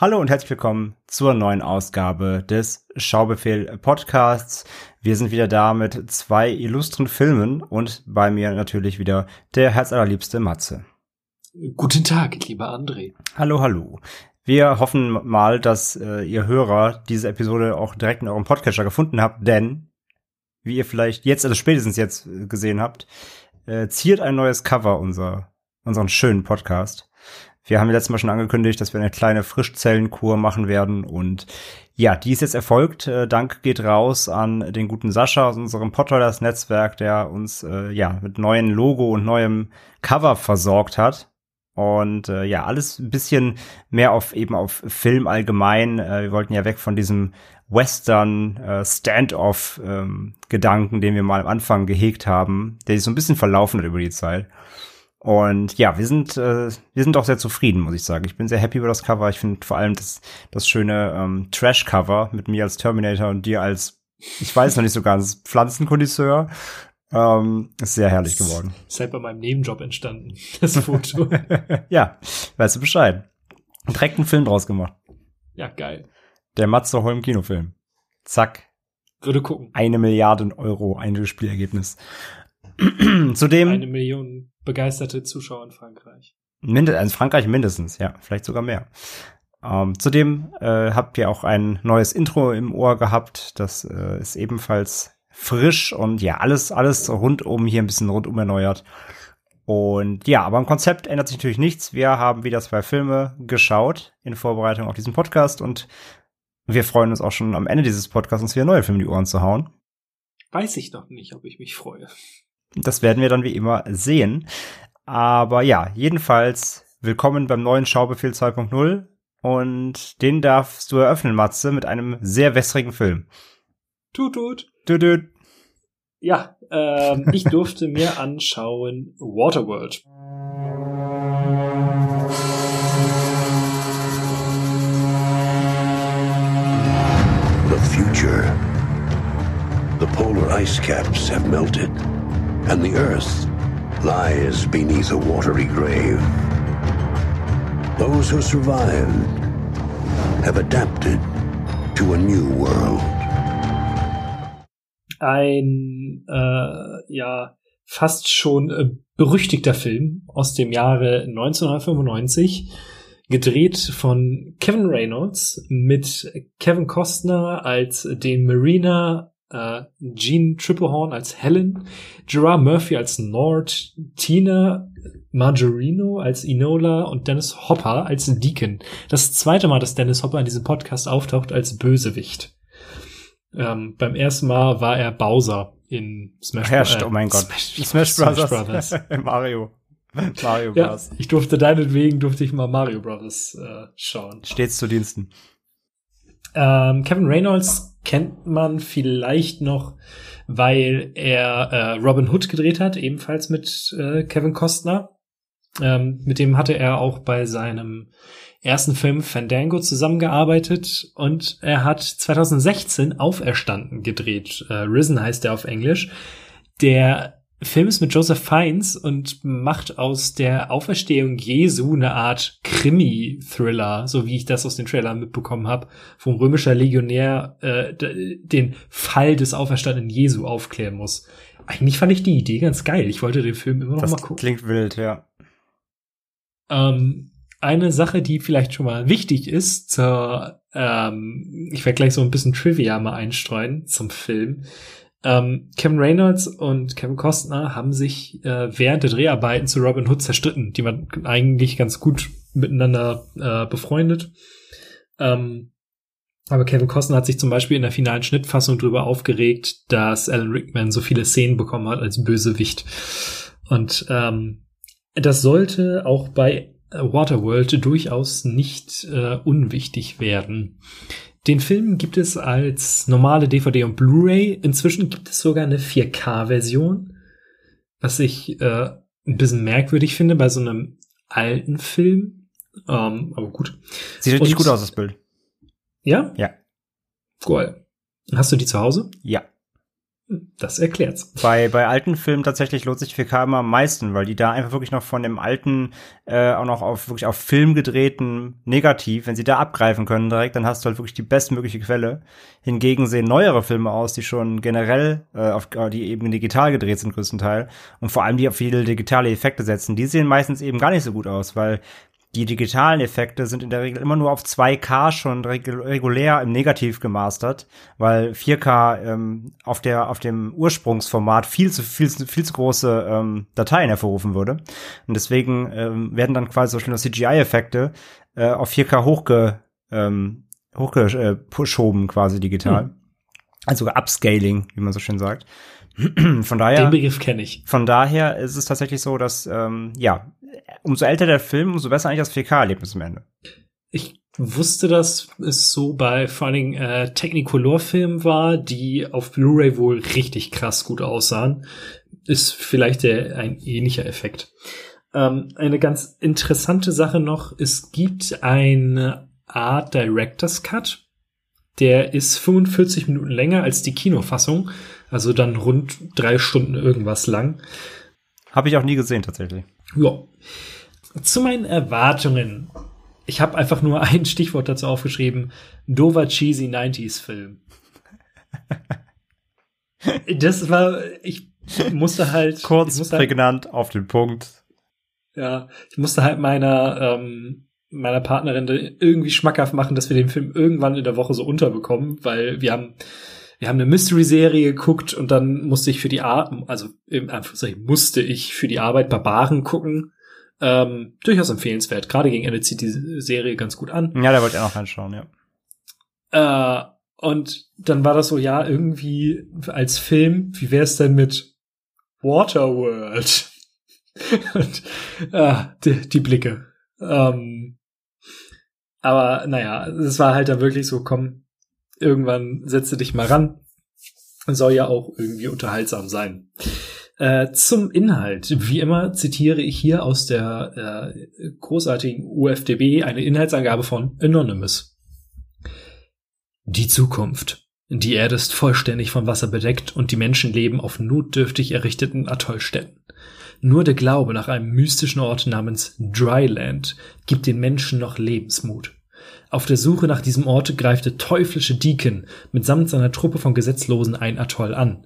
Hallo und herzlich willkommen zur neuen Ausgabe des Schaubefehl Podcasts. Wir sind wieder da mit zwei illustren Filmen und bei mir natürlich wieder der herzallerliebste Matze. Guten Tag, lieber André. Hallo, hallo. Wir hoffen mal, dass äh, ihr Hörer diese Episode auch direkt in eurem Podcatcher gefunden habt, denn wie ihr vielleicht jetzt, also spätestens jetzt äh, gesehen habt, äh, ziert ein neues Cover unser, unseren schönen Podcast. Wir haben letztes Mal schon angekündigt, dass wir eine kleine Frischzellenkur machen werden und ja, die ist jetzt erfolgt. Äh, Dank geht raus an den guten Sascha aus unserem Podriders Netzwerk, der uns äh, ja mit neuen Logo und neuem Cover versorgt hat. Und äh, ja, alles ein bisschen mehr auf eben auf Film allgemein. Äh, wir wollten ja weg von diesem Western äh, Standoff ähm, Gedanken, den wir mal am Anfang gehegt haben, der sich so ein bisschen verlaufen hat über die Zeit. Und ja, wir sind, äh, wir sind auch sehr zufrieden, muss ich sagen. Ich bin sehr happy über das Cover. Ich finde vor allem das, das schöne ähm, Trash-Cover mit mir als Terminator und dir als, ich weiß noch nicht so ganz, Pflanzenkondisseur. Ähm, ist sehr herrlich geworden. Ist halt bei meinem Nebenjob entstanden, das Foto. ja, weißt du Bescheid. Direkt einen Film draus gemacht. Ja, geil. Der Matze Holm Kinofilm. Zack. Würde gucken. Eine Milliarde Euro Einspielergebnis. Zudem. Eine Million begeisterte Zuschauer in Frankreich. Mind in Frankreich mindestens, ja, vielleicht sogar mehr. Ähm, zudem äh, habt ihr auch ein neues Intro im Ohr gehabt. Das äh, ist ebenfalls frisch und ja, alles, alles rundum hier ein bisschen rundum erneuert. Und ja, aber im Konzept ändert sich natürlich nichts. Wir haben wieder zwei Filme geschaut in Vorbereitung auf diesen Podcast und wir freuen uns auch schon am Ende dieses Podcasts, uns wieder neue Filme in die Ohren zu hauen. Weiß ich noch nicht, ob ich mich freue. Das werden wir dann wie immer sehen. Aber ja, jedenfalls willkommen beim neuen Schaubefehl 2.0 und den darfst du eröffnen, Matze, mit einem sehr wässrigen Film. Tut, tut. Tut, tut. Ja, ähm, ich durfte mir anschauen Waterworld. The future. The polar ice caps have melted. And the earth lies beneath a watery grave. Those who survived have adapted to a new world. Ein, äh, ja, fast schon äh, berüchtigter Film aus dem Jahre 1995, gedreht von Kevin Reynolds mit Kevin Costner als den Mariner äh, Jean Triplehorn als Helen, Gerard Murphy als Nord, Tina Margarino als Enola und Dennis Hopper als Deacon. Das zweite Mal, dass Dennis Hopper in diesem Podcast auftaucht als Bösewicht. Ähm, beim ersten Mal war er Bowser in Smash Bros. Äh, oh mein Gott. Smash, Smash Brothers. Smash Brothers. Mario. Mario Bros. Ja, ich durfte deinetwegen durfte ich mal Mario Brothers äh, schauen. Stets zu Diensten. Ähm, Kevin Reynolds kennt man vielleicht noch, weil er äh, Robin Hood gedreht hat, ebenfalls mit äh, Kevin Costner. Ähm, mit dem hatte er auch bei seinem ersten Film Fandango zusammengearbeitet und er hat 2016 Auferstanden gedreht. Äh, Risen heißt er auf Englisch. Der Film ist mit Joseph Fiennes und macht aus der Auferstehung Jesu eine Art Krimi-Thriller, so wie ich das aus den Trailern mitbekommen habe, wo ein römischer Legionär äh, den Fall des auferstandenen Jesu aufklären muss. Eigentlich fand ich die Idee ganz geil. Ich wollte den Film immer noch das mal gucken. Klingt wild, ja. Ähm, eine Sache, die vielleicht schon mal wichtig ist, zur, ähm, ich werde gleich so ein bisschen Trivia mal einstreuen zum Film. Ähm, Kevin Reynolds und Kevin Costner haben sich äh, während der Dreharbeiten zu Robin Hood zerstritten. Die waren eigentlich ganz gut miteinander äh, befreundet. Ähm, aber Kevin Costner hat sich zum Beispiel in der finalen Schnittfassung darüber aufgeregt, dass Alan Rickman so viele Szenen bekommen hat als Bösewicht. Und ähm, das sollte auch bei Waterworld durchaus nicht äh, unwichtig werden. Den Film gibt es als normale DVD und Blu-ray. Inzwischen gibt es sogar eine 4K-Version, was ich äh, ein bisschen merkwürdig finde bei so einem alten Film. Ähm, aber gut. Sieht richtig gut aus, das Bild. Ja? Ja. Cool. Hast du die zu Hause? Ja. Das erklärt's. Bei, bei alten Filmen tatsächlich lohnt sich 4K immer am meisten, weil die da einfach wirklich noch von dem alten, äh, auch noch auf wirklich auf Film gedrehten Negativ, wenn sie da abgreifen können direkt, dann hast du halt wirklich die bestmögliche Quelle. Hingegen sehen neuere Filme aus, die schon generell, äh, auf, die eben digital gedreht sind größtenteils und vor allem die auf viele digitale Effekte setzen, die sehen meistens eben gar nicht so gut aus, weil die digitalen Effekte sind in der Regel immer nur auf 2K schon regulär im Negativ gemastert, weil 4K ähm, auf der auf dem Ursprungsformat viel zu viel, viel zu große ähm, Dateien hervorrufen würde und deswegen ähm, werden dann quasi so schöne CGI-Effekte äh, auf 4K hochge ähm, hochgeschoben quasi digital, hm. also Upscaling, wie man so schön sagt. Von daher. Den Begriff kenne ich. Von daher ist es tatsächlich so, dass, ähm, ja, umso älter der Film, umso besser eigentlich das 4K-Erlebnis am Ende. Ich wusste, dass es so bei vor allen Dingen äh, Technicolor-Filmen war, die auf Blu-ray wohl richtig krass gut aussahen. Ist vielleicht der, ein ähnlicher Effekt. Ähm, eine ganz interessante Sache noch, es gibt eine Art Director's Cut. Der ist 45 Minuten länger als die Kinofassung also dann rund drei Stunden irgendwas lang. Habe ich auch nie gesehen, tatsächlich. Ja. Zu meinen Erwartungen. Ich habe einfach nur ein Stichwort dazu aufgeschrieben. Dover Cheesy 90s Film. das war, ich musste halt. Kurz, musste prägnant, halt, auf den Punkt. Ja, ich musste halt meiner, ähm, meiner Partnerin irgendwie schmackhaft machen, dass wir den Film irgendwann in der Woche so unterbekommen, weil wir haben wir haben eine Mystery-Serie geguckt und dann musste ich für die Arbeit, also im Anführungszeichen musste ich für die Arbeit Barbaren gucken. Ähm, durchaus empfehlenswert. Gerade gegen Ende zieht die Serie ganz gut an. Ja, da wollte ich auch noch reinschauen, ja. Äh, und dann war das so, ja, irgendwie als Film, wie wäre es denn mit Waterworld? und, äh, die, die Blicke. Ähm, aber naja, es war halt da wirklich so, komm, irgendwann setze dich mal ran. Soll ja auch irgendwie unterhaltsam sein. Äh, zum Inhalt. Wie immer zitiere ich hier aus der äh, großartigen UFDB eine Inhaltsangabe von Anonymous. Die Zukunft. Die Erde ist vollständig von Wasser bedeckt und die Menschen leben auf notdürftig errichteten Atollstätten. Nur der Glaube nach einem mystischen Ort namens Dryland gibt den Menschen noch Lebensmut. Auf der Suche nach diesem Ort greift der teuflische Deacon mitsamt seiner Truppe von Gesetzlosen ein Atoll an.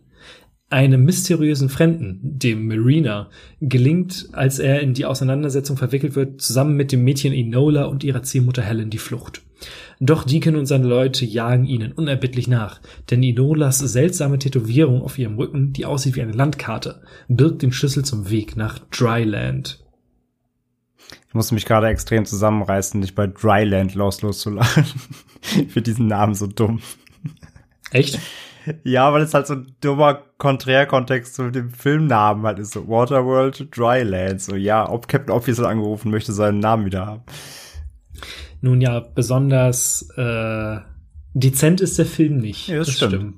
Einem mysteriösen Fremden, dem Marina, gelingt, als er in die Auseinandersetzung verwickelt wird, zusammen mit dem Mädchen Enola und ihrer Ziehmutter Helen die Flucht. Doch Deacon und seine Leute jagen ihnen unerbittlich nach, denn Enolas seltsame Tätowierung auf ihrem Rücken, die aussieht wie eine Landkarte, birgt den Schlüssel zum Weg nach Dryland. Ich musste mich gerade extrem zusammenreißen, nicht bei Dryland los loszuladen. ich finde diesen Namen so dumm. Echt? Ja, weil es halt so ein dummer Konträrkontext zu dem Filmnamen halt ist. So Waterworld, Dryland. So, ja, ob Captain Obvious angerufen möchte seinen Namen wieder haben. Nun ja, besonders äh, dezent ist der Film nicht. Ja, das, das stimmt. stimmt.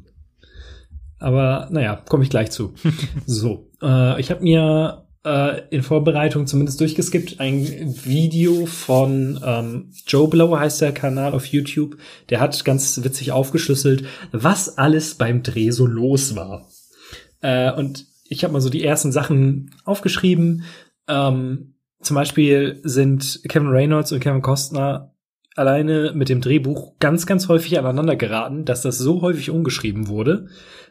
Aber naja, komme ich gleich zu. so, äh, ich habe mir in Vorbereitung zumindest durchgeskippt, ein Video von ähm, Joe Blow heißt der Kanal auf YouTube. Der hat ganz witzig aufgeschlüsselt, was alles beim Dreh so los war. Äh, und ich habe mal so die ersten Sachen aufgeschrieben. Ähm, zum Beispiel sind Kevin Reynolds und Kevin Costner alleine mit dem Drehbuch ganz, ganz häufig aneinander geraten, dass das so häufig umgeschrieben wurde,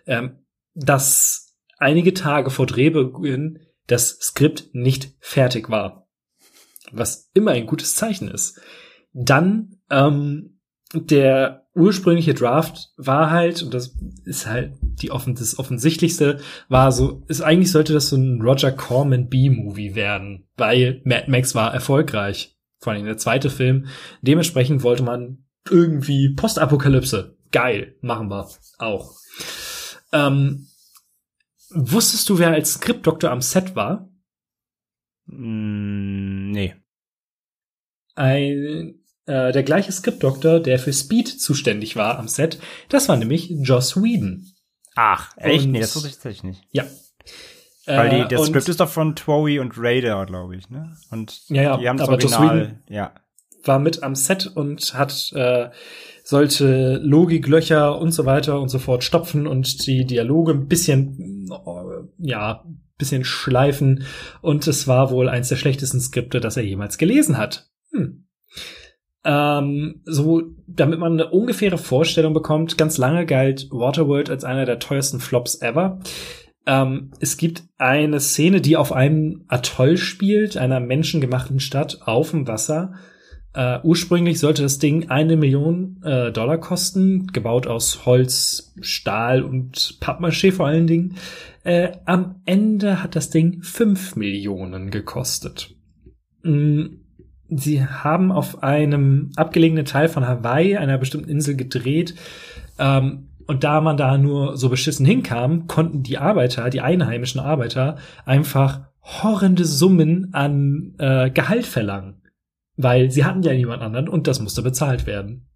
ähm, dass einige Tage vor Drehbeginn das Skript nicht fertig war. Was immer ein gutes Zeichen ist. Dann, ähm, der ursprüngliche Draft war halt, und das ist halt die offen, das offensichtlichste, war so, ist eigentlich sollte das so ein Roger Corman B-Movie werden, weil Mad Max war erfolgreich. Vor allem der zweite Film. Dementsprechend wollte man irgendwie Postapokalypse. Geil, machen wir auch. Ähm, Wusstest du, wer als Skriptdoktor am Set war? Mm, nee. ein äh, der gleiche Skriptdoktor, der für Speed zuständig war am Set. Das war nämlich Joss Whedon. Ach, echt? Und- nee, das wusste ich tatsächlich nicht. Ja. Weil die, Äh, das Skript ist doch von Towie und Raider, glaube ich, ne? Und Ja, ja, die haben das Original, ja. War mit am Set und hat äh, sollte Logiklöcher und so weiter und so fort stopfen und die Dialoge ein bisschen äh, ja bisschen schleifen und es war wohl eins der schlechtesten Skripte, das er jemals gelesen hat. Hm. Ähm, so, damit man eine ungefähre Vorstellung bekommt, ganz lange galt Waterworld als einer der teuersten Flops ever. Ähm, es gibt eine Szene, die auf einem Atoll spielt, einer menschengemachten Stadt auf dem Wasser. Äh, ursprünglich sollte das Ding eine Million äh, Dollar kosten, gebaut aus Holz, Stahl und Pappmaché vor allen Dingen. Äh, am Ende hat das Ding fünf Millionen gekostet. Mm, Sie haben auf einem abgelegenen Teil von Hawaii, einer bestimmten Insel, gedreht. Ähm, und da man da nur so beschissen hinkam, konnten die Arbeiter, die einheimischen Arbeiter, einfach horrende Summen an äh, Gehalt verlangen. Weil sie hatten ja niemand anderen und das musste bezahlt werden.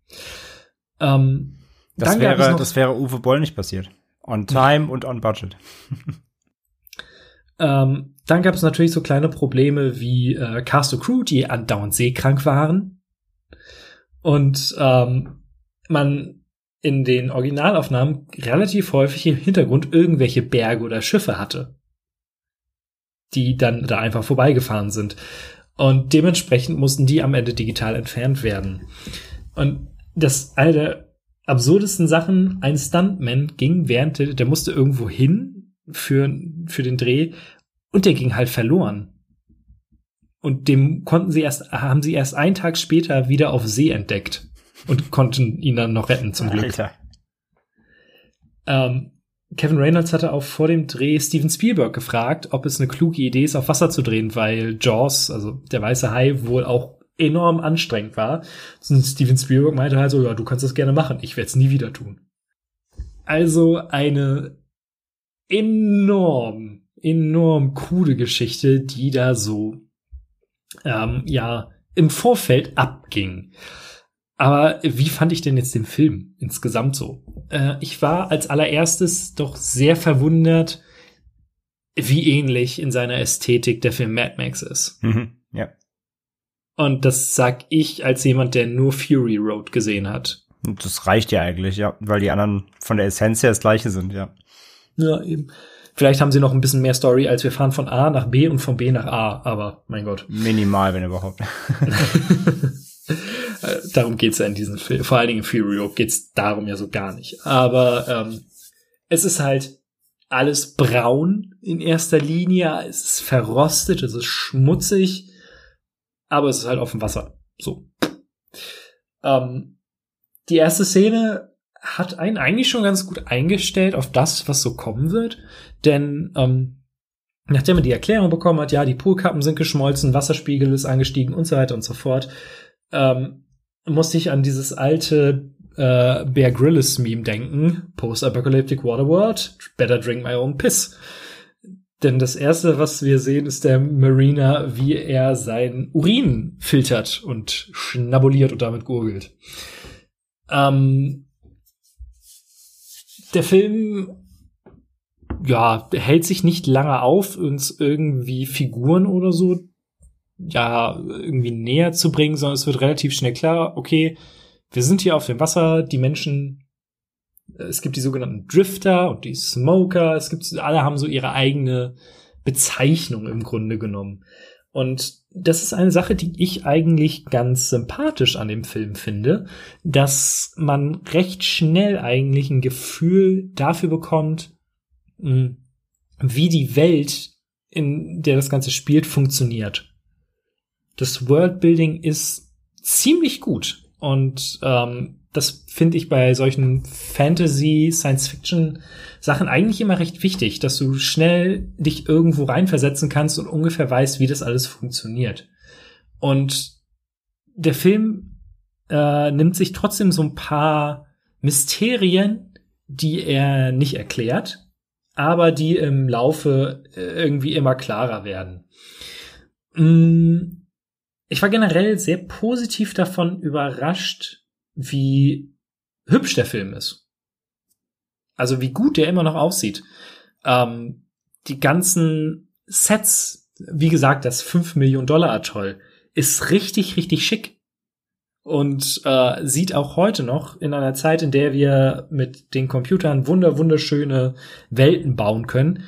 Ähm, Das wäre, das wäre Uwe Boll nicht passiert. On time und on budget. Ähm, dann gab es natürlich so kleine Probleme wie äh, Cast und Crew, die andauernd seekrank waren. Und ähm, man in den Originalaufnahmen relativ häufig im Hintergrund irgendwelche Berge oder Schiffe hatte, die dann da einfach vorbeigefahren sind. Und dementsprechend mussten die am Ende digital entfernt werden. Und das eine der absurdesten Sachen, ein Stuntman ging während der, der musste irgendwo hin für, für den Dreh und der ging halt verloren. Und dem konnten sie erst, haben sie erst einen Tag später wieder auf See entdeckt und konnten ihn dann noch retten zum Glück. Alter. Ähm, Kevin Reynolds hatte auch vor dem Dreh Steven Spielberg gefragt, ob es eine kluge Idee ist, auf Wasser zu drehen, weil Jaws, also der weiße Hai, wohl auch enorm anstrengend war. Und Steven Spielberg meinte halt so, ja, du kannst das gerne machen, ich werde es nie wieder tun. Also eine enorm, enorm coole Geschichte, die da so, ähm, ja, im Vorfeld abging. Aber wie fand ich denn jetzt den Film insgesamt so? Äh, ich war als allererstes doch sehr verwundert, wie ähnlich in seiner Ästhetik der Film Mad Max ist. Mhm. Ja. Und das sag ich als jemand, der nur Fury Road gesehen hat. Und das reicht ja eigentlich, ja, weil die anderen von der Essenz her das gleiche sind, ja. Ja, eben. Vielleicht haben sie noch ein bisschen mehr Story, als wir fahren von A nach B und von B nach A, aber mein Gott. Minimal, wenn überhaupt. Äh, darum geht's ja in diesem Film. Vor allen Dingen in Fury Road geht's darum ja so gar nicht. Aber ähm, es ist halt alles braun in erster Linie. Es ist verrostet, es ist schmutzig, aber es ist halt auf dem Wasser. So. Ähm, die erste Szene hat einen eigentlich schon ganz gut eingestellt auf das, was so kommen wird. Denn ähm, nachdem man die Erklärung bekommen hat, ja, die Poolkappen sind geschmolzen, Wasserspiegel ist angestiegen und so weiter und so fort, ähm, musste ich an dieses alte äh, Bear Grylls Meme denken. Post-Apocalyptic Waterworld, better drink my own piss. Denn das erste, was wir sehen, ist der Mariner, wie er sein Urin filtert und schnabuliert und damit gurgelt. Ähm, der Film, ja, hält sich nicht lange auf, uns irgendwie Figuren oder so ja, irgendwie näher zu bringen, sondern es wird relativ schnell klar, okay, wir sind hier auf dem Wasser, die Menschen, äh, es gibt die sogenannten Drifter und die Smoker, es gibt, alle haben so ihre eigene Bezeichnung im Grunde genommen. Und das ist eine Sache, die ich eigentlich ganz sympathisch an dem Film finde, dass man recht schnell eigentlich ein Gefühl dafür bekommt, mh, wie die Welt, in der das Ganze spielt, funktioniert das Worldbuilding ist ziemlich gut. Und ähm, das finde ich bei solchen Fantasy, Science-Fiction-Sachen eigentlich immer recht wichtig, dass du schnell dich irgendwo reinversetzen kannst und ungefähr weißt, wie das alles funktioniert. Und der Film äh, nimmt sich trotzdem so ein paar Mysterien, die er nicht erklärt, aber die im Laufe äh, irgendwie immer klarer werden. Mm, ich war generell sehr positiv davon überrascht, wie hübsch der Film ist. Also wie gut der immer noch aussieht. Ähm, die ganzen Sets, wie gesagt, das 5 Millionen Dollar Atoll, ist richtig, richtig schick. Und äh, sieht auch heute noch in einer Zeit, in der wir mit den Computern wunder, wunderschöne Welten bauen können.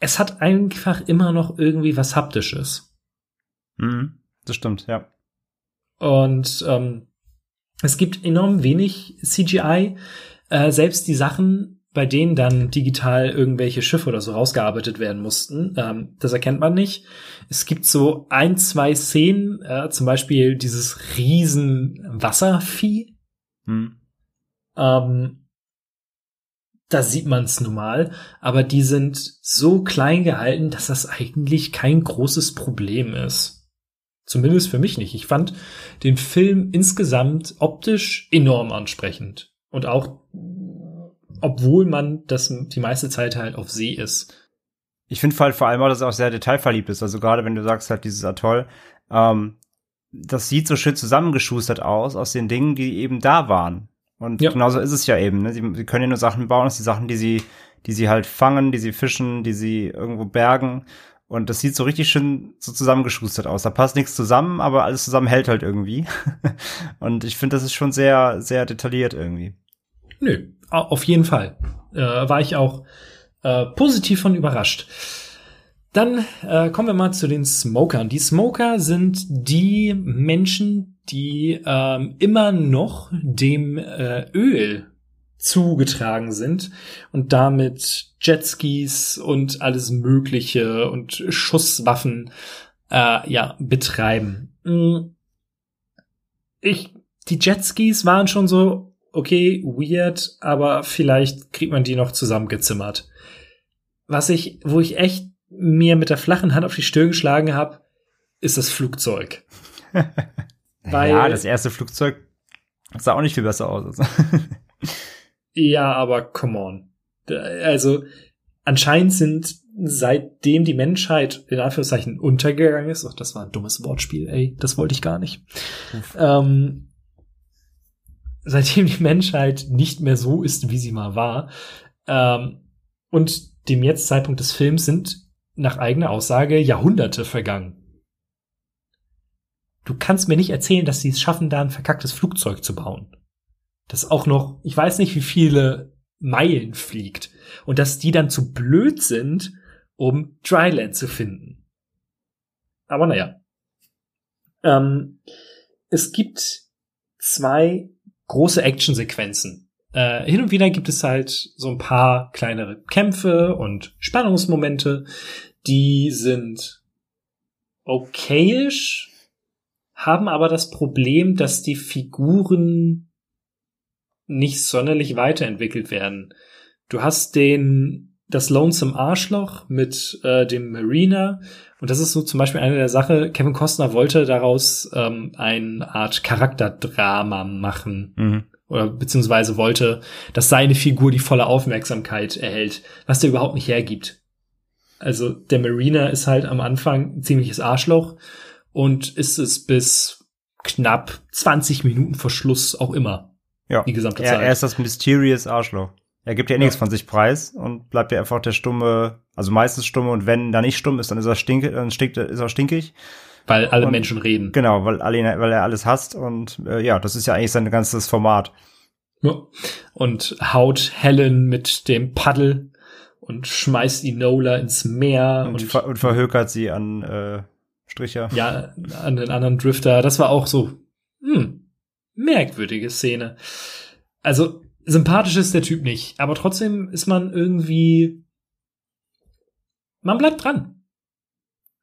Es hat einfach immer noch irgendwie was Haptisches. Mhm, das stimmt, ja. Und ähm, es gibt enorm wenig CGI. Äh, selbst die Sachen, bei denen dann digital irgendwelche Schiffe oder so rausgearbeitet werden mussten, ähm, das erkennt man nicht. Es gibt so ein, zwei Szenen, äh, zum Beispiel dieses riesen Wasservieh. Hm. Ähm, da sieht man es nun mal, aber die sind so klein gehalten, dass das eigentlich kein großes Problem ist. Zumindest für mich nicht. Ich fand den Film insgesamt optisch enorm ansprechend. Und auch, obwohl man das die meiste Zeit halt auf See ist. Ich finde halt vor allem auch, dass es auch sehr detailverliebt ist. Also gerade wenn du sagst halt dieses Atoll, ähm, das sieht so schön zusammengeschustert aus, aus den Dingen, die eben da waren. Und Ja. genauso ist es ja eben. Ne? Sie, sie können ja nur Sachen bauen, aus die Sachen, die sie, die sie halt fangen, die sie fischen, die sie irgendwo bergen. Und das sieht so richtig schön so zusammengeschustert aus. Da passt nichts zusammen, aber alles zusammen hält halt irgendwie. Und ich finde, das ist schon sehr, sehr detailliert irgendwie. Nö, au- auf jeden Fall. Äh, war ich auch äh, positiv von überrascht. Dann äh, kommen wir mal zu den Smokern. Die Smoker sind die Menschen, die ähm, immer noch dem äh, Öl zugetragen sind und damit Jetskis und alles Mögliche und Schusswaffen äh, ja betreiben. Mm. Ich, die Jetskis waren schon so okay, weird, aber vielleicht kriegt man die noch zusammengezimmert. Was ich, wo ich echt mir mit der flachen Hand auf die Stirn geschlagen habe, ist das Flugzeug. Ja, das erste Flugzeug sah auch nicht viel besser aus. Ja, aber come on. Also, anscheinend sind seitdem die Menschheit in Anführungszeichen untergegangen ist, ach, das war ein dummes Wortspiel, ey, das wollte ich gar nicht. Ähm, seitdem die Menschheit nicht mehr so ist, wie sie mal war, ähm, und dem jetzt Zeitpunkt des Films sind nach eigener Aussage Jahrhunderte vergangen. Du kannst mir nicht erzählen, dass sie es schaffen, da ein verkacktes Flugzeug zu bauen. Das auch noch, ich weiß nicht, wie viele Meilen fliegt. Und dass die dann zu blöd sind, um Dryland zu finden. Aber naja. Ähm, es gibt zwei große Actionsequenzen. Äh, hin und wieder gibt es halt so ein paar kleinere Kämpfe und Spannungsmomente, die sind okayisch, haben aber das Problem, dass die Figuren nicht sonderlich weiterentwickelt werden. Du hast den das Lonesome Arschloch mit äh, dem Marina und das ist so zum Beispiel eine der Sache. Kevin Costner wollte daraus ähm, eine Art Charakterdrama machen mhm. oder beziehungsweise wollte, dass seine Figur die volle Aufmerksamkeit erhält, was der überhaupt nicht hergibt. Also der Marina ist halt am Anfang ein ziemliches Arschloch und ist es bis knapp 20 Minuten vor Schluss auch immer. Ja. Die gesamte er, Zeit. er ist das Mysterious Arschloch. Er gibt ja nichts Ja. von sich preis und bleibt ja einfach der stumme, also meistens stumme und wenn da nicht stumm ist, dann ist er stinke, dann stinkt, ist er stinkig. Weil alle Und- Menschen reden. Genau, weil, alle, weil er alles hasst und äh, ja, das ist ja eigentlich sein ganzes Format. Ja. Und haut Helen mit dem Paddel und schmeißt Enola ins Meer Und, und, ver und verhökert sie an äh, Stricher. ja, an den anderen Drifter. Das war auch so, hm, merkwürdige Szene. Also, sympathisch ist der Typ nicht, aber trotzdem ist man irgendwie, man bleibt dran.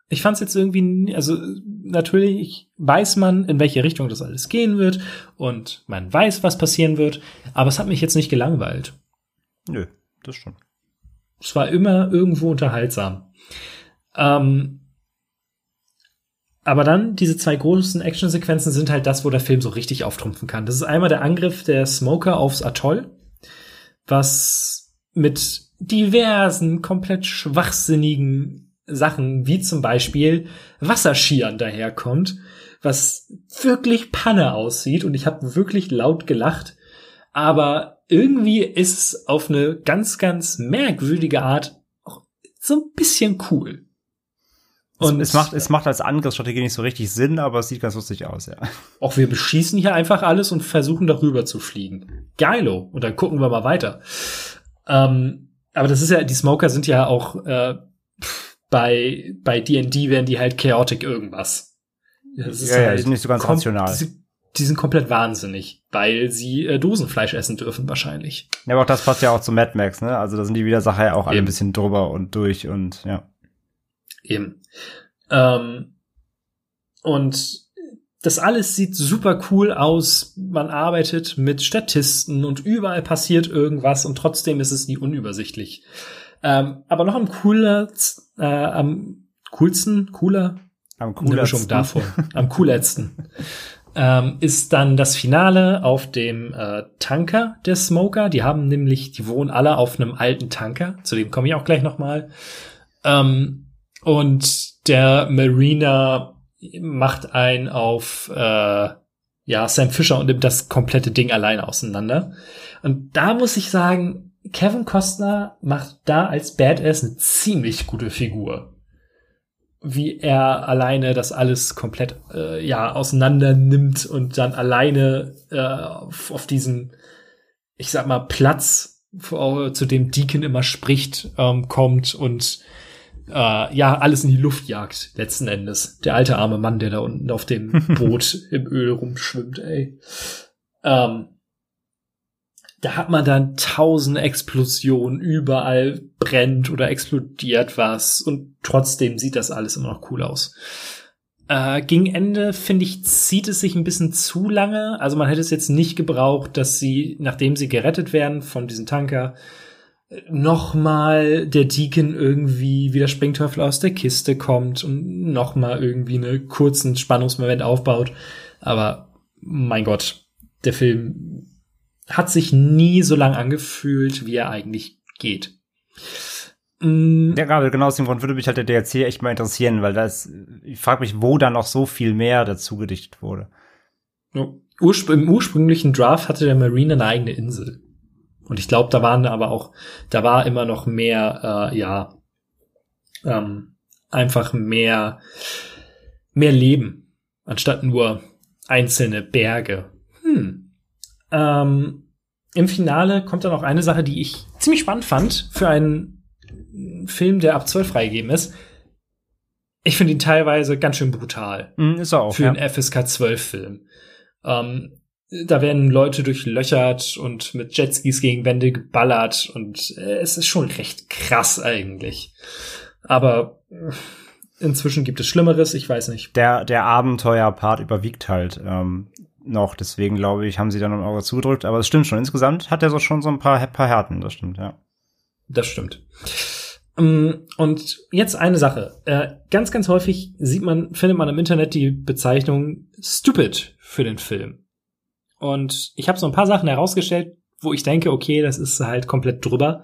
Ich fand's jetzt irgendwie, also natürlich weiß man, in welche Richtung das alles gehen wird und man weiß, was passieren wird, aber es hat mich jetzt nicht gelangweilt. Nö, das schon. Es war immer irgendwo unterhaltsam. Ähm, aber dann, diese zwei großen Actionsequenzen sind halt das, wo der Film so richtig auftrumpfen kann. Das ist einmal der Angriff der Smoker aufs Atoll, was mit diversen, komplett schwachsinnigen Sachen, wie zum Beispiel Wasserschieren daherkommt, was wirklich Panne aussieht und ich habe wirklich laut gelacht, aber irgendwie ist es auf eine ganz, ganz merkwürdige Art auch so ein bisschen cool. Und es, es, macht, es macht als Angriffsstrategie nicht so richtig Sinn, aber es sieht ganz lustig aus, ja. Auch wir beschießen hier einfach alles und versuchen darüber zu fliegen. Geilo. Und dann gucken wir mal weiter. Ähm, aber das ist ja, die Smoker sind ja auch äh, bei bei D&D werden die halt chaotic irgendwas. Das ist ja, halt ja, die sind nicht so ganz rational. Die, die, sind komplett wahnsinnig, weil sie äh, Dosenfleisch essen dürfen wahrscheinlich. Ja, aber auch das passt ja auch zu Mad Max, ne? Also da sind die Widersacher ja auch alle ein bisschen drüber und durch und ja. Eben. Ähm, und das alles sieht super cool aus. Man arbeitet mit Statisten und überall passiert irgendwas und trotzdem ist es nie unübersichtlich. Ähm, aber noch am cooler, äh, am coolsten, cooler, am coolsten davon, am coolsten ähm, ist dann das Finale auf dem äh, Tanker der Smoker. Die haben nämlich, die wohnen alle auf einem alten Tanker. Zu dem komme ich auch gleich noch mal. Ähm, und der Marina macht ein auf äh, ja Sam Fisher und nimmt das komplette Ding alleine auseinander. Und da muss ich sagen, Kevin Costner macht da als Badass eine ziemlich gute Figur. Wie er alleine das alles komplett äh, ja auseinander nimmt und dann alleine äh, auf, auf diesen, ich sag mal, Platz, zu dem Deacon immer spricht, ähm, kommt und äh, ja, alles in die Luft jagt, letzten Endes. Der alte arme Mann, der da unten auf dem Boot im Öl rumschwimmt, ey. Ähm, da hat man dann tausend Explosionen, überall brennt oder explodiert was und trotzdem sieht das alles immer noch cool aus. Äh, gegen Ende, finde ich, zieht es sich ein bisschen zu lange. Also man hätte es jetzt nicht gebraucht, dass sie, nachdem sie gerettet werden von diesem Tanker, nochmal der Deacon irgendwie wie der Springteufel aus der Kiste kommt und nochmal irgendwie einen kurzen Spannungsmoment aufbaut. Aber mein Gott, der Film hat sich nie so lang angefühlt, wie er eigentlich geht. Mm. Ja, gerade genau aus dem Grund würde mich halt der DLC echt mal interessieren, weil das, ich frage mich, wo da noch so viel mehr dazu gedichtet wurde. Urspr Im ursprünglichen Draft hatte der Marine eine eigene Insel. Und ich glaube, da waren aber auch, da war immer noch mehr, äh, ja, ähm, einfach mehr, mehr Leben, anstatt nur einzelne Berge. Hm. Ähm, Im Finale kommt dann auch eine Sache, die ich ziemlich spannend fand für einen Film, der ab 12 freigegeben ist. Ich finde ihn teilweise ganz schön brutal. Mm, ist er auch. Für ja. einen FSK 12 Film. Ähm, da werden Leute durchlöchert und mit Jetskis gegen Wände geballert und äh, es ist schon recht krass eigentlich. Aber äh, inzwischen gibt es Schlimmeres, ich weiß nicht. Der, der Abenteuer-Part überwiegt halt ähm, noch, deswegen glaube ich, haben sie dann ein Auge zugedrückt, aber es stimmt schon. Insgesamt hat er so schon so ein paar, paar Härten, das stimmt, ja. Das stimmt. Ähm, und jetzt eine Sache. Äh, ganz, ganz häufig sieht man, findet man im Internet die Bezeichnung stupid für den Film. Und ich habe so ein paar Sachen herausgestellt, wo ich denke, okay, das ist halt komplett drüber.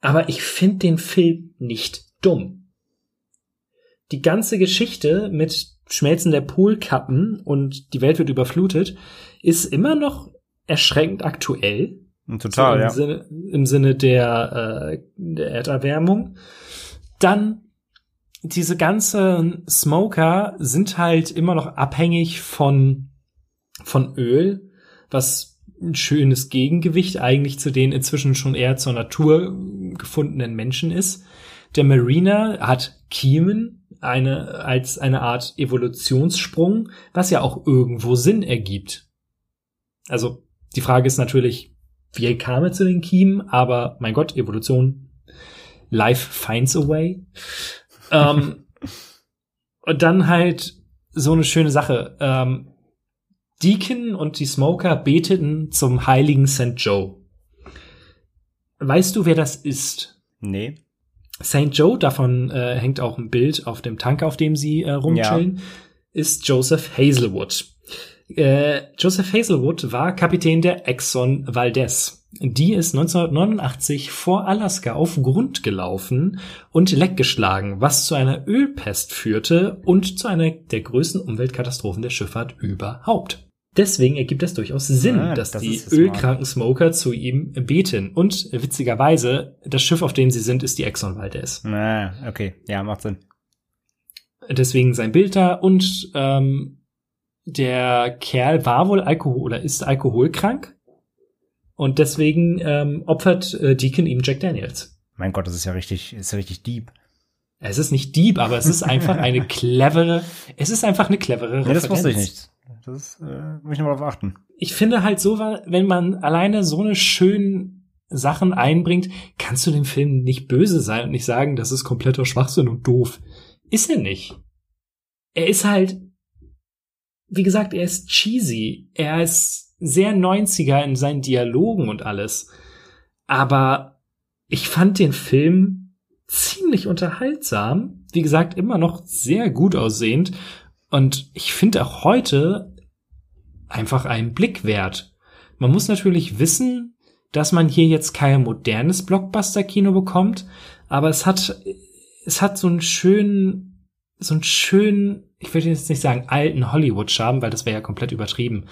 Aber ich finde den Film nicht dumm. Die ganze Geschichte mit Schmelzen der Polkappen und die Welt wird überflutet ist immer noch erschreckend aktuell. Total, so im ja. Sinne, Im Sinne der, äh, der Erderwärmung. Dann diese ganzen Smoker sind halt immer noch abhängig von, von Öl was ein schönes Gegengewicht eigentlich zu den inzwischen schon eher zur Natur gefundenen Menschen ist. Der Mariner hat Kiemen eine, als eine Art Evolutionssprung, was ja auch irgendwo Sinn ergibt. Also, die Frage ist natürlich, wie kam er zu den Kiemen, aber mein Gott, Evolution, life finds a way. ähm, und dann halt so eine schöne Sache. Ähm, Deacon und die Smoker beteten zum heiligen St. Joe. Weißt du, wer das ist? Nee. St. Joe, davon äh, hängt auch ein Bild auf dem Tank, auf dem sie äh, rumchillen, ja. ist Joseph Hazelwood. Äh, Joseph Hazelwood war Kapitän der Exxon Valdez. Die ist 1989 vor Alaska auf Grund gelaufen und leckgeschlagen, was zu einer Ölpest führte und zu einer der größten Umweltkatastrophen der Schifffahrt überhaupt. Deswegen ergibt es durchaus Sinn, Ah, dass das die ölkranken Smoker zu ihm beten. Und witzigerweise, das Schiff, auf dem sie sind, ist die Exxon Valdez. Na, okay, ja, macht Sinn. Deswegen sein Bild da und ähm, der Kerl war wohl Alkohol oder ist alkoholkrank und deswegen ähm, opfert äh, Deacon ihm Jack Daniels. Mein Gott, das ist ja richtig, ist ja richtig deep. Es ist nicht Dieb, aber es ist einfach eine clevere, es ist einfach eine clevere Nee, Referenz. das wusste ich nicht. Das äh, muss ich nochmal darauf achten. Ich finde halt so, wenn man alleine so eine schönen Sachen einbringt, kannst du dem Film nicht böse sein und nicht sagen, das ist kompletter Schwachsinn und doof. Ist er nicht. Er ist halt, wie gesagt, er ist cheesy. Er ist sehr 90er in seinen Dialogen und alles. Aber ich fand den Film ziemlich unterhaltsam. Wie gesagt, immer noch sehr gut aussehend. Und ich finde auch heute einfach einen Blick wert. Man muss natürlich wissen, dass man hier jetzt kein modernes Blockbuster-Kino bekommt, aber es hat, es hat so einen schönen, so einen schönen, ich will jetzt nicht sagen alten Hollywood-Charme, weil das wäre ja komplett übertrieben.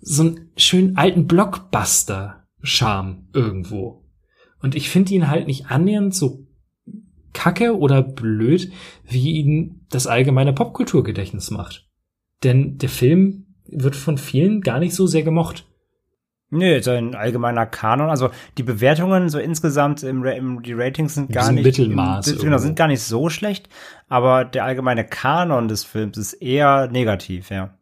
So einen schönen alten Blockbuster-Charme irgendwo. Und ich finde ihn halt nicht annähernd so kacke oder blöd, wie ihn das allgemeine Popkulturgedächtnis macht. Denn der Film wird von vielen gar nicht so sehr gemocht. Nee, so ein allgemeiner Kanon. Also die Bewertungen so insgesamt im, im die Ratings sind gar nicht Mittelmaß im, genau, sind gar nicht so schlecht, aber der allgemeine Kanon des Films ist eher negativ, ja.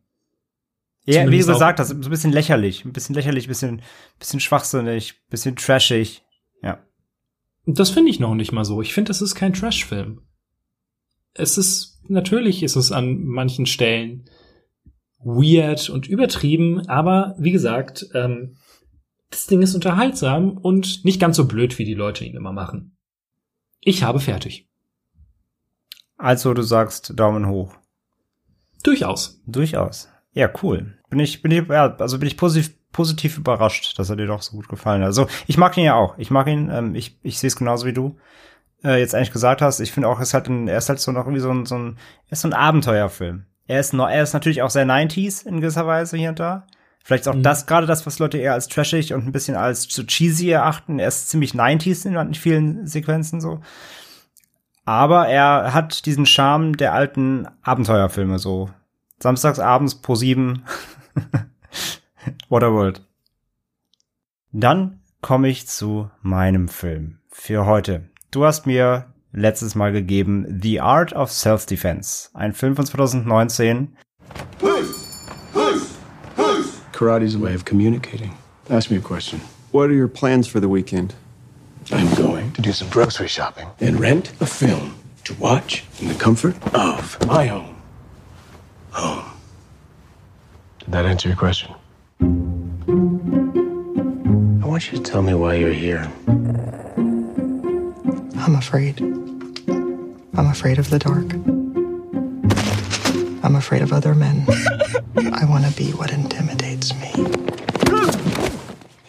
Eher, wie du gesagt hast, so ein bisschen lächerlich, ein bisschen lächerlich, ein bisschen, bisschen schwachsinnig, ein bisschen trashig. Das finde ich noch nicht mal so. Ich finde, das ist kein Trash-Film. Es ist, natürlich ist es an manchen Stellen weird und übertrieben, aber wie gesagt, ähm, das Ding ist unterhaltsam und nicht ganz so blöd, wie die Leute ihn immer machen. Ich habe fertig. Also du sagst Daumen hoch. Durchaus. Durchaus. Ja, cool. Bin ich, bin ich, ja, also bin ich positiv, positiv überrascht, dass er dir doch so gut gefallen hat. Also ich mag ihn ja auch. Ich mag ihn, ähm, ich, ich sehe es genauso wie du äh, jetzt eigentlich gesagt hast. Ich finde auch, er ist halt ein, er ist halt so noch irgendwie so ein, so ein, er ist so ein Abenteuerfilm. Er ist, noch, er ist natürlich auch sehr 90s in gewisser Weise hier und da. Vielleicht ist auch Mhm. das gerade das, was Leute eher als trashig und ein bisschen als so cheesy erachten. Er ist ziemlich 90s in, vielen Sequenzen so. Aber er hat diesen Charme der alten Abenteuerfilme so. Samstags abends pro sieben. Waterworld. Dann komme ich zu meinem Film für heute. Du hast mir letztes Mal gegeben The Art of Self-Defense. Ein Film von 2019. Karate's a way of communicating. Ask me a question. What are your plans for the weekend? I'm going to do some grocery shopping and rent a film to watch in the comfort of my home. Home. Did that answer your question? I want you to tell me why you're here. Uh, I'm afraid. I'm afraid of the dark. I'm afraid of other men. I want to be what intimidates me.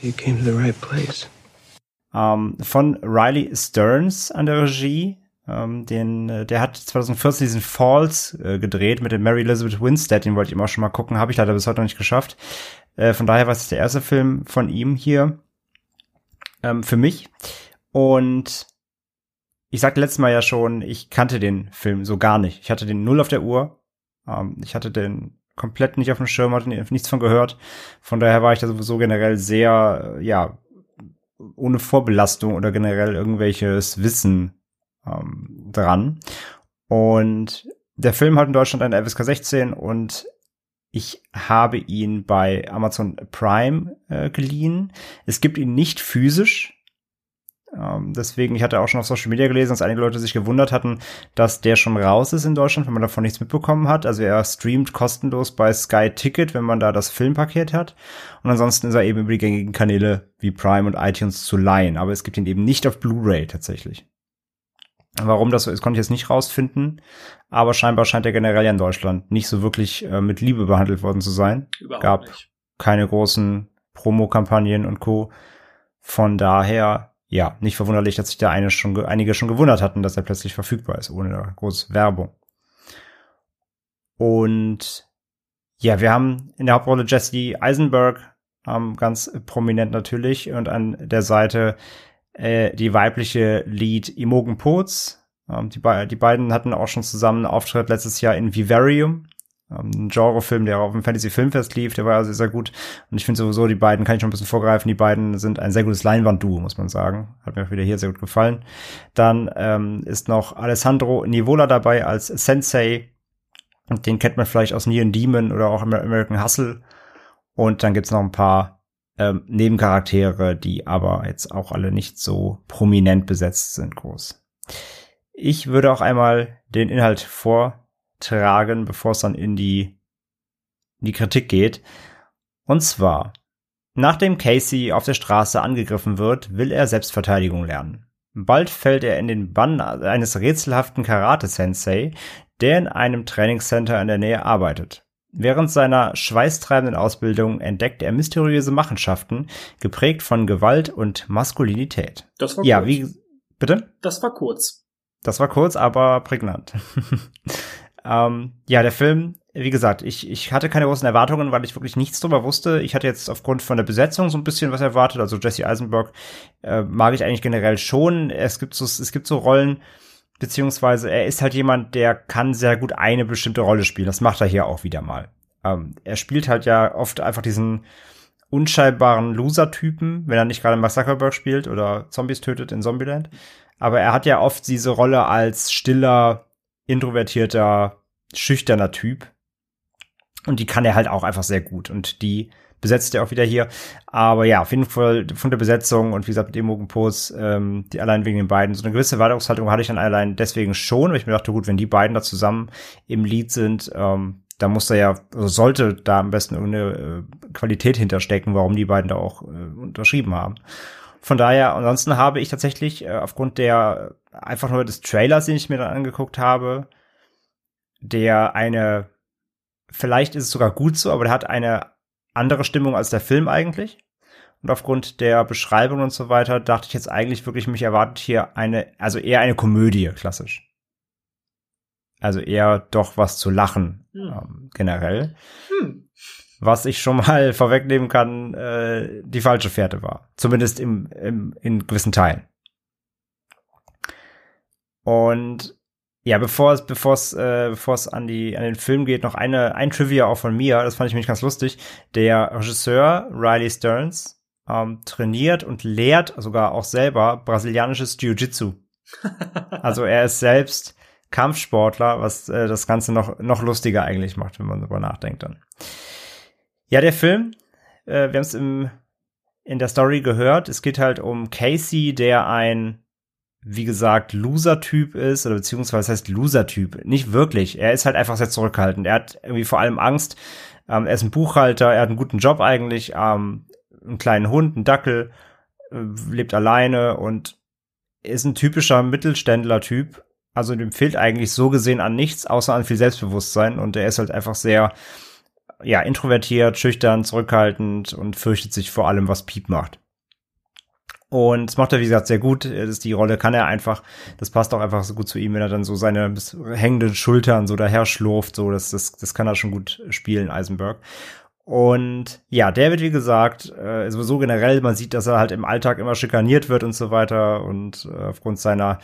You came to the right place. ähm, von Riley Stearns an der Regie. Ähm, den, äh, der hat 2014 diesen Falls äh, gedreht mit der Mary Elizabeth Winstead. Den wollte ich immer schon mal gucken, habe ich leider bis heute noch nicht geschafft. Äh, von daher war es der erste Film von ihm hier ähm, für mich. Und ich sagte letztes Mal ja schon, ich kannte den Film so gar nicht. Ich hatte den null auf der Uhr. Ähm, ich hatte den komplett nicht auf dem Schirm, hatte nichts von gehört. Von daher war ich da sowieso generell sehr, ja, ohne Vorbelastung oder generell irgendwelches Wissen ähm, dran. Und der Film hat in Deutschland eine FSK 16 und ich habe ihn bei Amazon Prime äh, geliehen. Es gibt ihn nicht physisch. Ähm, deswegen, ich hatte auch schon auf Social Media gelesen, dass einige Leute sich gewundert hatten, dass der schon raus ist in Deutschland, wenn man davon nichts mitbekommen hat. Also er streamt kostenlos bei Sky Ticket, wenn man da das Filmpaket hat. Und ansonsten ist er eben über die gängigen Kanäle wie Prime und iTunes zu leihen. Aber es gibt ihn eben nicht auf Blu-ray tatsächlich. Warum das so ist, konnte ich jetzt nicht rausfinden. Aber scheinbar scheint er generell in Deutschland nicht so wirklich äh, mit Liebe behandelt worden zu sein. Überhaupt Gab nicht. keine großen Promokampagnen und Co. Von daher, ja, nicht verwunderlich, dass sich da eine schon, ge- einige schon gewundert hatten, dass er plötzlich verfügbar ist, ohne große Werbung. Und ja, wir haben in der Hauptrolle Jesse Eisenberg, ähm, ganz prominent natürlich, und an der Seite äh, die weibliche Lead Imogen Poots. Ähm, die, die beiden hatten auch schon zusammen einen Auftritt letztes Jahr in Vivarium, ähm, ein Genrefilm, der auf dem Fantasy Filmfest lief, der war also sehr gut. Und ich finde sowieso, die beiden, kann ich schon ein bisschen vorgreifen, die beiden sind ein sehr gutes Leinwandduo, muss man sagen. Hat mir auch wieder hier sehr gut gefallen. Dann ähm, ist noch Alessandro Nivola dabei als Sensei. Den kennt man vielleicht aus Neon Demon oder auch Amer- American Hustle. Und dann gibt's noch ein paar ähm, Nebencharaktere, die aber jetzt auch alle nicht so prominent besetzt sind, groß. Ich würde auch einmal den Inhalt vortragen, bevor es dann in die, in die Kritik geht. Und zwar, nachdem Casey auf der Straße angegriffen wird, will er Selbstverteidigung lernen. Bald fällt er in den Bann eines rätselhaften Karate-Sensei, der in einem Trainingscenter in der Nähe arbeitet. Während seiner schweißtreibenden Ausbildung entdeckt er mysteriöse Machenschaften, geprägt von Gewalt und Maskulinität. Das war Ja, kurz. wie, bitte? Das war kurz. Das war kurz, aber prägnant. ähm, ja, der Film, wie gesagt, ich, ich hatte keine großen Erwartungen, weil ich wirklich nichts drüber wusste. Ich hatte jetzt aufgrund von der Besetzung so ein bisschen was erwartet. Also Jesse Eisenberg äh, mag ich eigentlich generell schon. Es gibt so, es gibt so Rollen, beziehungsweise er ist halt jemand, der kann sehr gut eine bestimmte Rolle spielen. Das macht er hier auch wieder mal. Ähm, er spielt halt ja oft einfach diesen unscheinbaren Loser-Typen, wenn er nicht gerade Mark spielt oder Zombies tötet in Zombieland. Aber er hat ja oft diese Rolle als stiller, introvertierter, schüchterner Typ. Und die kann er halt auch einfach sehr gut. Und die besetzt er auch wieder hier. Aber ja, auf jeden Fall von der Besetzung und wie gesagt, mit Imogen Pos, ähm, die allein wegen den beiden, so eine gewisse Erwartungshaltung hatte ich dann allein deswegen schon, weil ich mir dachte, gut, wenn die beiden da zusammen im Lied sind, ähm, da muss da ja, also sollte da am besten irgendeine äh, Qualität hinterstecken, warum die beiden da auch äh, unterschrieben haben. Von daher, ansonsten habe ich tatsächlich äh, aufgrund der einfach nur des Trailers, den ich mir dann angeguckt habe, der eine, vielleicht ist es sogar gut so, aber der hat eine andere Stimmung als der Film eigentlich. Und aufgrund der Beschreibung und so weiter dachte ich jetzt eigentlich wirklich, mich erwartet hier eine, also eher eine Komödie, klassisch. Also eher doch was zu lachen, Hm. ähm, generell. Hm. Was ich schon mal vorwegnehmen kann, äh, die falsche Fährte war. Zumindest im, im, in gewissen Teilen. Und ja, bevor es, bevor es, äh, bevor es an die, an den Film geht, noch eine, ein Trivia auch von mir. Das fand ich nämlich ganz lustig. Der Regisseur Riley Stearns ähm, trainiert und lehrt sogar auch selber brasilianisches Jiu-Jitsu. Also er ist selbst Kampfsportler, was äh, das Ganze noch, noch lustiger eigentlich macht, wenn man darüber nachdenkt dann. Ja, der Film, äh, wir haben es im in der Story gehört. Es geht halt um Casey, der ein, wie gesagt, Loser-Typ ist, oder beziehungsweise heißt Loser-Typ? Nicht wirklich. Er ist halt einfach sehr zurückhaltend. Er hat irgendwie vor allem Angst. Ähm, er ist ein Buchhalter, er hat einen guten Job eigentlich, ähm, einen kleinen Hund, einen Dackel, äh, lebt alleine und ist ein typischer Mittelständler-Typ. Also dem fehlt eigentlich so gesehen an nichts, außer an viel Selbstbewusstsein. Und er ist halt einfach sehr, ja, introvertiert, schüchtern, zurückhaltend und fürchtet sich vor allem, was Piep macht. Und das macht er, wie gesagt, sehr gut. Das ist die Rolle kann er einfach. Das passt auch einfach so gut zu ihm, wenn er dann so seine hängenden Schultern so daher schlurft. So, das, das, das kann er schon gut spielen, Eisenberg. Und ja, wird, wie gesagt, äh, sowieso generell, man sieht, dass er halt im Alltag immer schikaniert wird und so weiter. Und äh, aufgrund seiner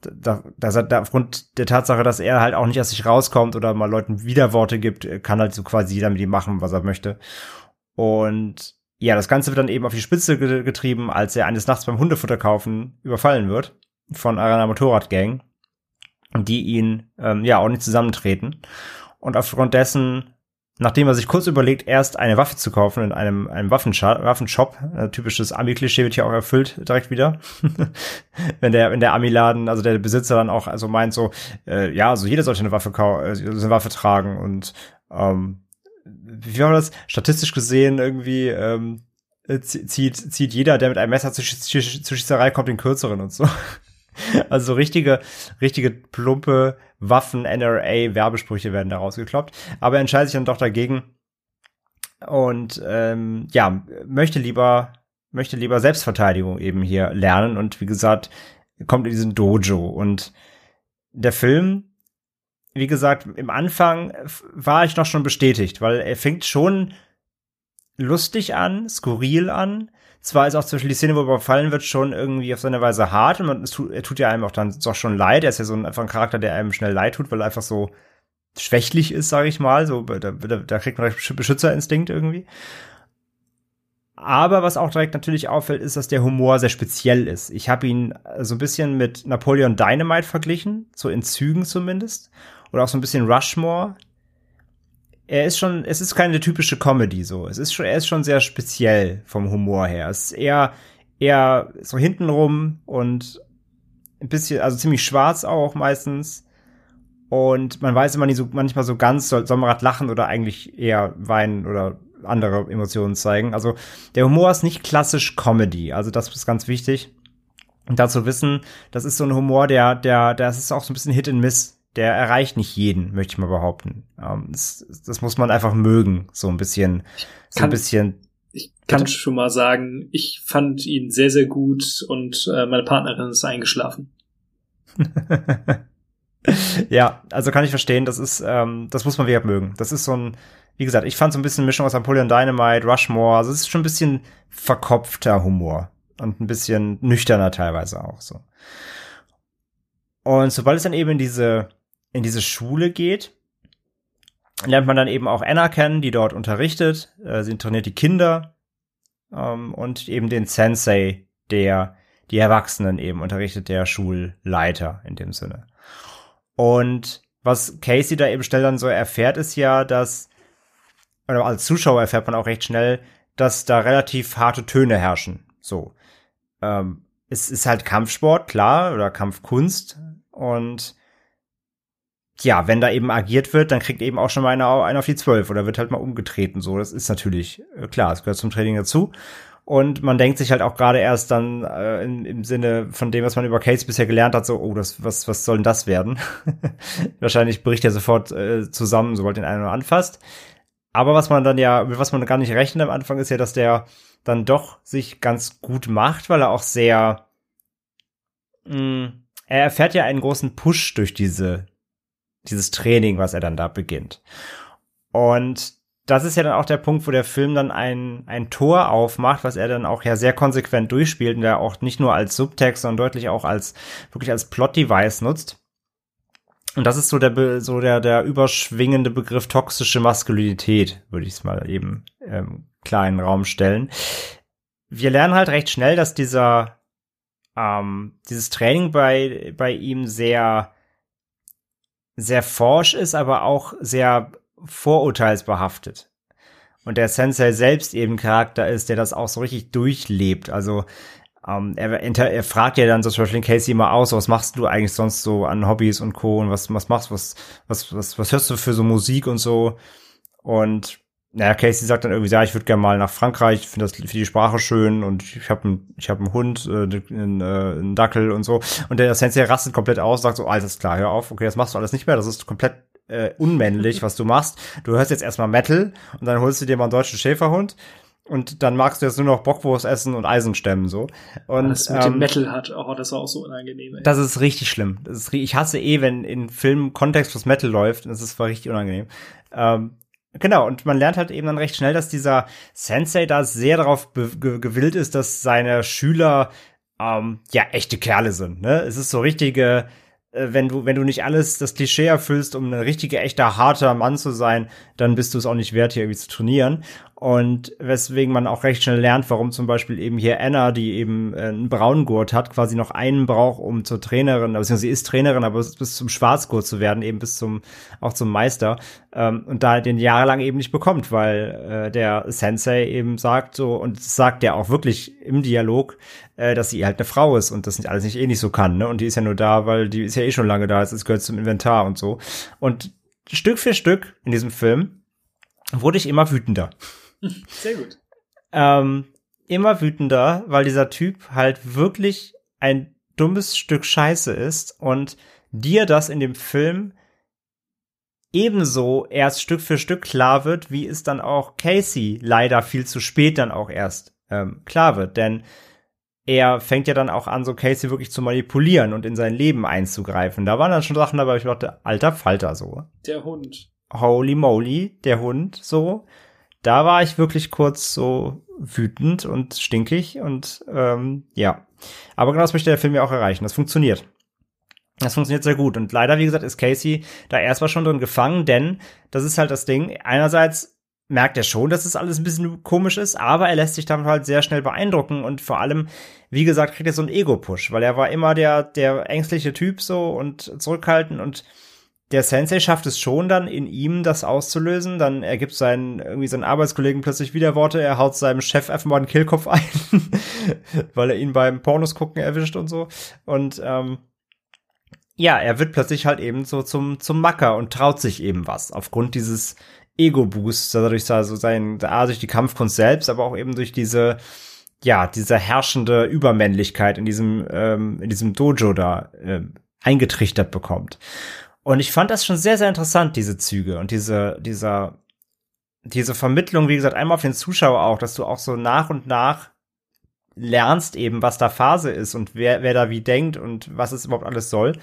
da, dass er da aufgrund der Tatsache, dass er halt auch nicht aus sich rauskommt oder mal Leuten Widerworte gibt, kann halt so quasi jeder mit ihm machen, was er möchte. Und ja, das Ganze wird dann eben auf die Spitze getrieben, als er eines Nachts beim Hundefutter kaufen überfallen wird von einer Motorradgang, die ihn ähm, ja auch nicht zusammentreten. Und aufgrund dessen nachdem er sich kurz überlegt, erst eine Waffe zu kaufen in einem, einem Waffenshop, Waffenshop äh, typisches Ami-Klischee wird hier auch erfüllt direkt wieder. wenn der, wenn der Ami-Laden, also der Besitzer dann auch also meint so, äh, ja, also jeder sollte eine Waffe äh, eine Waffe tragen und ähm, wie war das? Statistisch gesehen irgendwie ähm, zieht, zieht jeder, der mit einem Messer zur, zur Schießerei kommt, den kürzeren und so. Also richtige, richtige plumpe Waffen-NRA-Werbesprüche werden da rausgekloppt. Aber er entscheidet sich dann doch dagegen und ähm, ja, möchte lieber, möchte lieber Selbstverteidigung eben hier lernen und wie gesagt, kommt in diesen Dojo und der Film wie gesagt, im Anfang war ich noch schon bestätigt, weil er fängt schon lustig an, skurril an. Zwar ist auch Beispiel die Szene, wo er überfallen wird, schon irgendwie auf seine Weise hart und man, tut, er tut ja einem auch dann doch schon leid. Er ist ja so ein, einfach ein Charakter, der einem schnell leid tut, weil er einfach so schwächlich ist, sage ich mal. So, da, da, da kriegt man Beschützerinstinkt irgendwie. Aber was auch direkt natürlich auffällt, ist, dass der Humor sehr speziell ist. Ich habe ihn so ein bisschen mit Napoleon Dynamite verglichen, so in Zügen zumindest. Oder auch so ein bisschen Rushmore. Er ist schon, es ist keine typische Comedy so. Es ist schon, er ist schon sehr speziell vom Humor her. Es ist eher, eher so hintenrum und ein bisschen, also ziemlich schwarz auch meistens. Und man weiß immer nicht so, manchmal so ganz, soll, soll man gerade lachen oder eigentlich eher weinen oder andere Emotionen zeigen. Also der Humor ist nicht klassisch Comedy, also das ist ganz wichtig. Und dazu wissen, das ist so ein Humor, der, der, das ist auch so ein bisschen Hit and Miss. Der erreicht nicht jeden, möchte ich mal behaupten. Ähm, das, das, muss man einfach mögen, so ein bisschen, so ein bisschen. Ich kann bitte? schon mal sagen, ich fand ihn sehr, sehr gut und äh, meine Partnerin ist eingeschlafen. ja, also kann ich verstehen, das ist, ähm, das muss man wieder mögen. Das ist so ein, wie gesagt, ich fand so ein bisschen Mischung aus Napoleon Dynamite, Rushmore, also es ist schon ein bisschen verkopfter Humor und ein bisschen nüchterner teilweise auch so. Und sobald es dann eben in diese, in diese Schule geht, lernt man dann eben auch Anna kennen, die dort unterrichtet. Äh, sie trainiert die Kinder ähm, und eben den Sensei, der die Erwachsenen eben unterrichtet, der Schulleiter in dem Sinne. Und was Casey da eben schnell dann so erfährt, ist ja, dass oder als Zuschauer erfährt man auch recht schnell, dass da relativ harte Töne herrschen. So. Ähm, es ist halt Kampfsport, klar, oder Kampfkunst. Und ja, wenn da eben agiert wird, dann kriegt eben auch schon mal einer, einer auf die zwölf oder wird halt mal umgetreten. So, das ist natürlich äh, klar, es gehört zum Training dazu. Und man denkt sich halt auch gerade erst dann äh, in, im Sinne von dem, was man über Case bisher gelernt hat, so, oh, das, was, was soll denn das werden? Wahrscheinlich bricht er sofort äh, zusammen, sobald den einen nur anfasst. Aber was man dann ja, mit was man gar nicht rechnet am Anfang, ist ja, dass der dann doch sich ganz gut macht, weil er auch sehr, mh, mm, er erfährt ja einen großen Push durch diese, dieses Training, was er dann da beginnt. Und das ist ja dann auch der Punkt, wo der Film dann ein, ein Tor aufmacht, was er dann auch ja sehr konsequent durchspielt und der auch nicht nur als Subtext, sondern deutlich auch als, wirklich als Plot-Device nutzt. Und das ist so der, so der, der überschwingende Begriff toxische Maskulinität, würde ich es mal eben ähm, klar in den Raum stellen. Wir lernen halt recht schnell, dass dieser, ähm, dieses Training bei, bei ihm sehr, sehr forsch ist, aber auch sehr vorurteilsbehaftet. Und der Sensei selbst eben Charakter ist, der das auch so richtig durchlebt. Also ähm, er, er, fragt ja dann so zum Beispiel Casey immer aus, was machst du eigentlich sonst so an Hobbys und Co. und was, was machst was, was, was, was hörst du für so Musik und so. Und naja, Casey sagt dann irgendwie, ja, ich würde gerne mal nach Frankreich, ich finde das für die Sprache schön und ich habe einen, ich einen Hund, äh, einen, äh, einen Dackel und so. Und der Sensei rastet komplett aus, sagt so, alles klar, hör auf, okay, das machst du alles nicht mehr, das ist komplett äh, unmännlich, was du machst. Du hörst jetzt erstmal Metal und dann holst du dir mal einen deutschen Schäferhund und dann magst du jetzt nur noch Bockwurst essen und Eisen stemmen so. Und das mit ähm, dem Metal hat, oh, das war auch so unangenehm. Ey. Das ist richtig schlimm. Das ist, ich hasse eh, wenn in Filmen Kontext was Metal läuft. Das ist war richtig unangenehm. Ähm, genau. Und man lernt halt eben dann recht schnell, dass dieser Sensei da sehr darauf gewillt ist, dass seine Schüler ähm, ja echte Kerle sind. Ne? Es ist so richtige äh, wenn du, wenn du nicht alles das Klischee erfüllst, um ein richtiger, echter, harter Mann zu sein, dann bist du es auch nicht wert, hier irgendwie zu trainieren. Und weswegen man auch recht schnell lernt, warum zum Beispiel eben hier Anna, die eben äh, einen Braungurt hat, quasi noch einen braucht, um zur Trainerin, also sie ist Trainerin, aber bis zum Schwarzgurt zu werden, eben bis zum, auch zum Meister, ähm, und da den jahrelang eben nicht bekommt, weil äh, der Sensei eben sagt so, und sagt er auch wirklich im Dialog, äh, dass sie halt eine Frau ist und das nicht alles nicht eh nicht so kann, ne? Und die ist ja nur da, weil die ist ja eh schon lange da, es gehört zum Inventar und so. Und Stück für Stück in diesem Film wurde ich immer wütender. Sehr gut. Ähm, immer wütender, weil dieser Typ halt wirklich ein dummes Stück Scheiße ist und dir das in dem Film ebenso erst Stück für Stück klar wird, wie es dann auch Casey leider viel zu spät dann auch erst ähm, klar wird. Denn er fängt ja dann auch an, so Casey wirklich zu manipulieren und in sein Leben einzugreifen. Da waren dann schon Sachen dabei, ich dachte, alter Falter so. Der Hund. Holy moly, der Hund so. Da war ich wirklich kurz so wütend und stinkig und ähm, ja. Aber genau das möchte der Film ja auch erreichen. Das funktioniert. Das funktioniert sehr gut. Und leider, wie gesagt, ist Casey da erstmal schon drin gefangen, denn das ist halt das Ding. Einerseits merkt er schon, dass es das alles ein bisschen komisch ist, aber er lässt sich damit halt sehr schnell beeindrucken und vor allem, wie gesagt, kriegt er so einen Ego-Push, weil er war immer der, der ängstliche Typ so und zurückhaltend und der Sensei schafft es schon dann in ihm das auszulösen, dann ergibt seinen, irgendwie seinen Arbeitskollegen plötzlich wieder Worte, er haut seinem Chef einfach mal einen Killkopf ein, weil er ihn beim Pornos gucken erwischt und so. Und, ähm, ja, er wird plötzlich halt eben so zum, zum Macker und traut sich eben was aufgrund dieses Ego-Boosts, dadurch also sein, A, durch die Kampfkunst selbst, aber auch eben durch diese, ja, diese herrschende Übermännlichkeit in diesem, ähm, in diesem Dojo da äh, eingetrichtert bekommt. Und ich fand das schon sehr, sehr interessant, diese Züge und diese, dieser, diese Vermittlung, wie gesagt, einmal auf den Zuschauer auch, dass du auch so nach und nach lernst eben, was da Phase ist und wer, wer da wie denkt und was es überhaupt alles soll.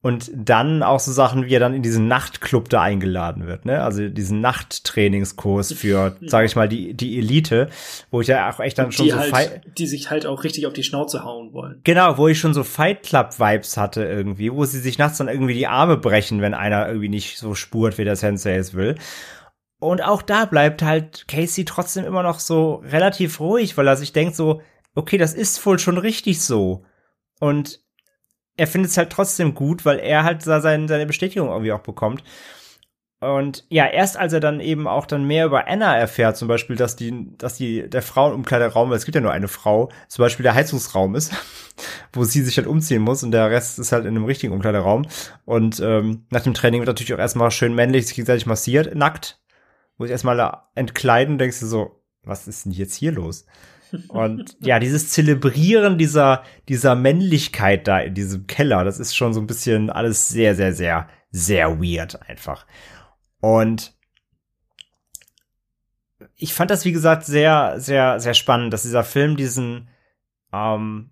Und dann auch so Sachen, wie er dann in diesen Nachtclub da eingeladen wird, ne? Also diesen Nachttrainingskurs für, sage ich mal, die, die Elite, wo ich ja auch echt dann schon die so halt, die sich halt auch richtig auf die Schnauze hauen wollen. Genau, wo ich schon so Fight Club Vibes hatte irgendwie, wo sie sich nachts dann irgendwie die Arme brechen, wenn einer irgendwie nicht so spurt, wie der Sensei es will. Und auch da bleibt halt Casey trotzdem immer noch so relativ ruhig, weil er sich denkt so, okay, das ist wohl schon richtig so. Und er findet es halt trotzdem gut, weil er halt da seine, seine Bestätigung irgendwie auch bekommt. Und ja, erst als er dann eben auch dann mehr über Anna erfährt, zum Beispiel, dass die, dass die, der Frauenumkleideraum, weil es gibt ja nur eine Frau, zum Beispiel der Heizungsraum ist, wo sie sich halt umziehen muss und der Rest ist halt in einem richtigen Umkleideraum. Und ähm, nach dem Training wird natürlich auch erstmal schön männlich sich gegenseitig massiert, nackt. Wo ich erstmal entkleiden, denkst du so, was ist denn jetzt hier los? Und ja, dieses Zelebrieren dieser, dieser Männlichkeit da in diesem Keller, das ist schon so ein bisschen alles sehr, sehr, sehr, sehr weird einfach. Und ich fand das, wie gesagt, sehr, sehr, sehr spannend, dass dieser Film diesen, ähm,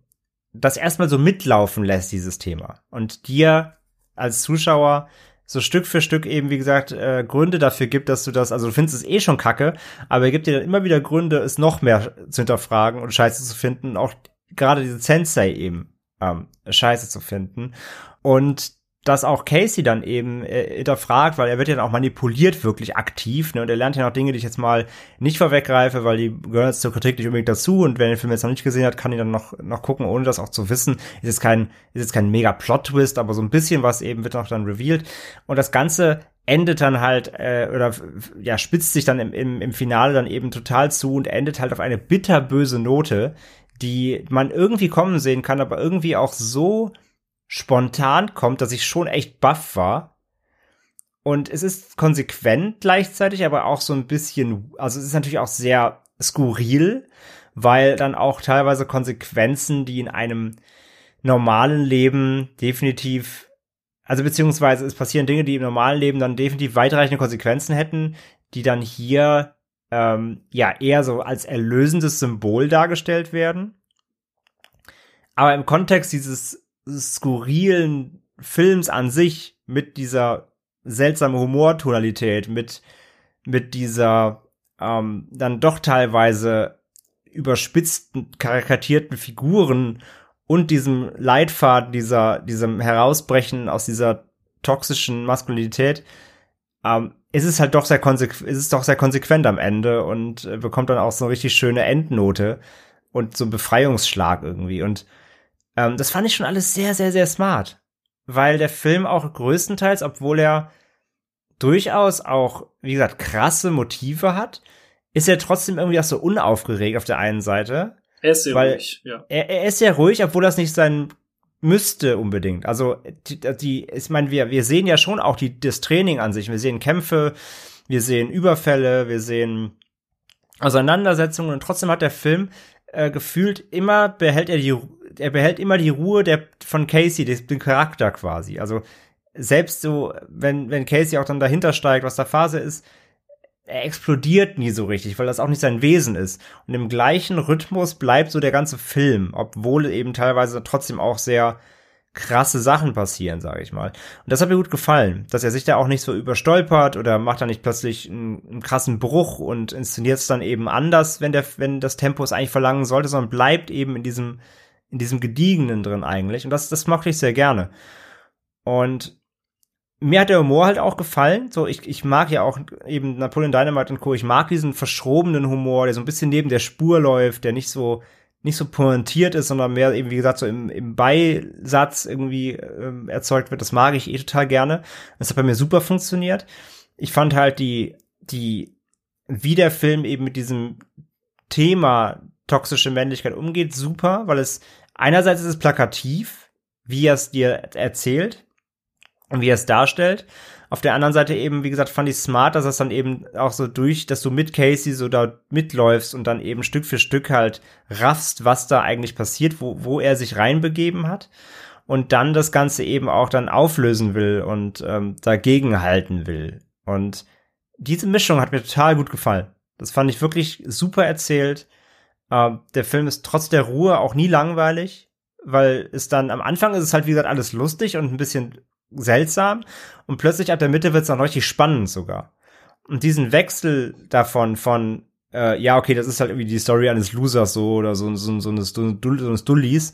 das erstmal so mitlaufen lässt, dieses Thema. Und dir als Zuschauer so Stück für Stück eben, wie gesagt, äh, Gründe dafür gibt, dass du das, also du findest es eh schon kacke, aber er gibt dir dann immer wieder Gründe, es noch mehr zu hinterfragen und Scheiße zu finden, auch gerade diese Sensei eben ähm, Scheiße zu finden. Und dass auch Casey dann eben äh, hinterfragt, weil er wird ja dann auch manipuliert wirklich aktiv, ne? Und er lernt ja noch Dinge, die ich jetzt mal nicht vorweggreife, weil die gehören jetzt zur Kritik nicht unbedingt dazu. Und wer den Film jetzt noch nicht gesehen hat, kann ihn dann noch, noch gucken, ohne das auch zu wissen. Ist jetzt kein, ist jetzt kein mega Plot-Twist, aber so ein bisschen was eben wird noch dann revealed. Und das Ganze endet dann halt, äh, oder ja, spitzt sich dann im, im, im Finale dann eben total zu und endet halt auf eine bitterböse Note, die man irgendwie kommen sehen kann, aber irgendwie auch so spontan kommt, dass ich schon echt baff war. Und es ist konsequent gleichzeitig, aber auch so ein bisschen, also es ist natürlich auch sehr skurril, weil dann auch teilweise Konsequenzen, die in einem normalen Leben definitiv, also beziehungsweise es passieren Dinge, die im normalen Leben dann definitiv weitreichende Konsequenzen hätten, die dann hier ähm, ja eher so als erlösendes Symbol dargestellt werden. Aber im Kontext dieses skurrilen Films an sich mit dieser seltsamen Humortonalität, mit, mit dieser ähm, dann doch teilweise überspitzten, karikatierten Figuren und diesem Leitfaden, dieser, diesem Herausbrechen aus dieser toxischen Maskulinität, ähm, ist es halt doch sehr konsequent, ist es doch sehr konsequent am Ende und äh, bekommt dann auch so eine richtig schöne Endnote und so einen Befreiungsschlag irgendwie. Und ähm, das fand ich schon alles sehr, sehr, sehr smart. Weil der Film auch größtenteils, obwohl er durchaus auch, wie gesagt, krasse Motive hat, ist er trotzdem irgendwie auch so unaufgeregt auf der einen Seite. Er ist sehr ruhig, ja. Er, er ist sehr ruhig, obwohl das nicht sein müsste unbedingt. Also die, die ich meine, wir wir sehen ja schon auch die das Training an sich. Wir sehen Kämpfe, wir sehen Überfälle, wir sehen Auseinandersetzungen und trotzdem hat der Film äh, gefühlt immer behält er die er behält immer die Ruhe der, von Casey, den Charakter quasi. Also selbst so, wenn, wenn Casey auch dann dahinter steigt, was da Phase ist, er explodiert nie so richtig, weil das auch nicht sein Wesen ist. Und im gleichen Rhythmus bleibt so der ganze Film, obwohl eben teilweise trotzdem auch sehr krasse Sachen passieren, sage ich mal. Und das hat mir gut gefallen, dass er sich da auch nicht so überstolpert oder macht da nicht plötzlich einen, einen krassen Bruch und inszeniert es dann eben anders, wenn der, wenn das Tempo es eigentlich verlangen sollte, sondern bleibt eben in diesem, in diesem Gediegenen drin eigentlich. Und das, das mochte ich sehr gerne. Und mir hat der Humor halt auch gefallen. So, ich, ich mag ja auch eben Napoleon Dynamite und Co. Ich mag diesen verschrobenen Humor, der so ein bisschen neben der Spur läuft, der nicht so, nicht so pointiert ist, sondern mehr eben, wie gesagt, so im, im Beisatz irgendwie ähm, erzeugt wird. Das mag ich eh total gerne. Das hat bei mir super funktioniert. Ich fand halt die, die, wie der Film eben mit diesem Thema toxische Männlichkeit umgeht, super, weil es einerseits ist es plakativ, wie er es dir erzählt, und wie er es darstellt. Auf der anderen Seite eben, wie gesagt, fand ich smart, dass es dann eben auch so durch, dass du mit Casey so da mitläufst und dann eben Stück für Stück halt raffst, was da eigentlich passiert, wo, wo er sich reinbegeben hat und dann das Ganze eben auch dann auflösen will und ähm, dagegen halten will. Und diese Mischung hat mir total gut gefallen. Das fand ich wirklich super erzählt. Ähm, der Film ist trotz der Ruhe auch nie langweilig, weil es dann am Anfang ist es halt, wie gesagt, alles lustig und ein bisschen seltsam und plötzlich ab der Mitte wird es dann richtig spannend sogar. Und diesen Wechsel davon von äh, ja, okay, das ist halt irgendwie die Story eines Losers so oder so, so, so, eines, so eines Dullis,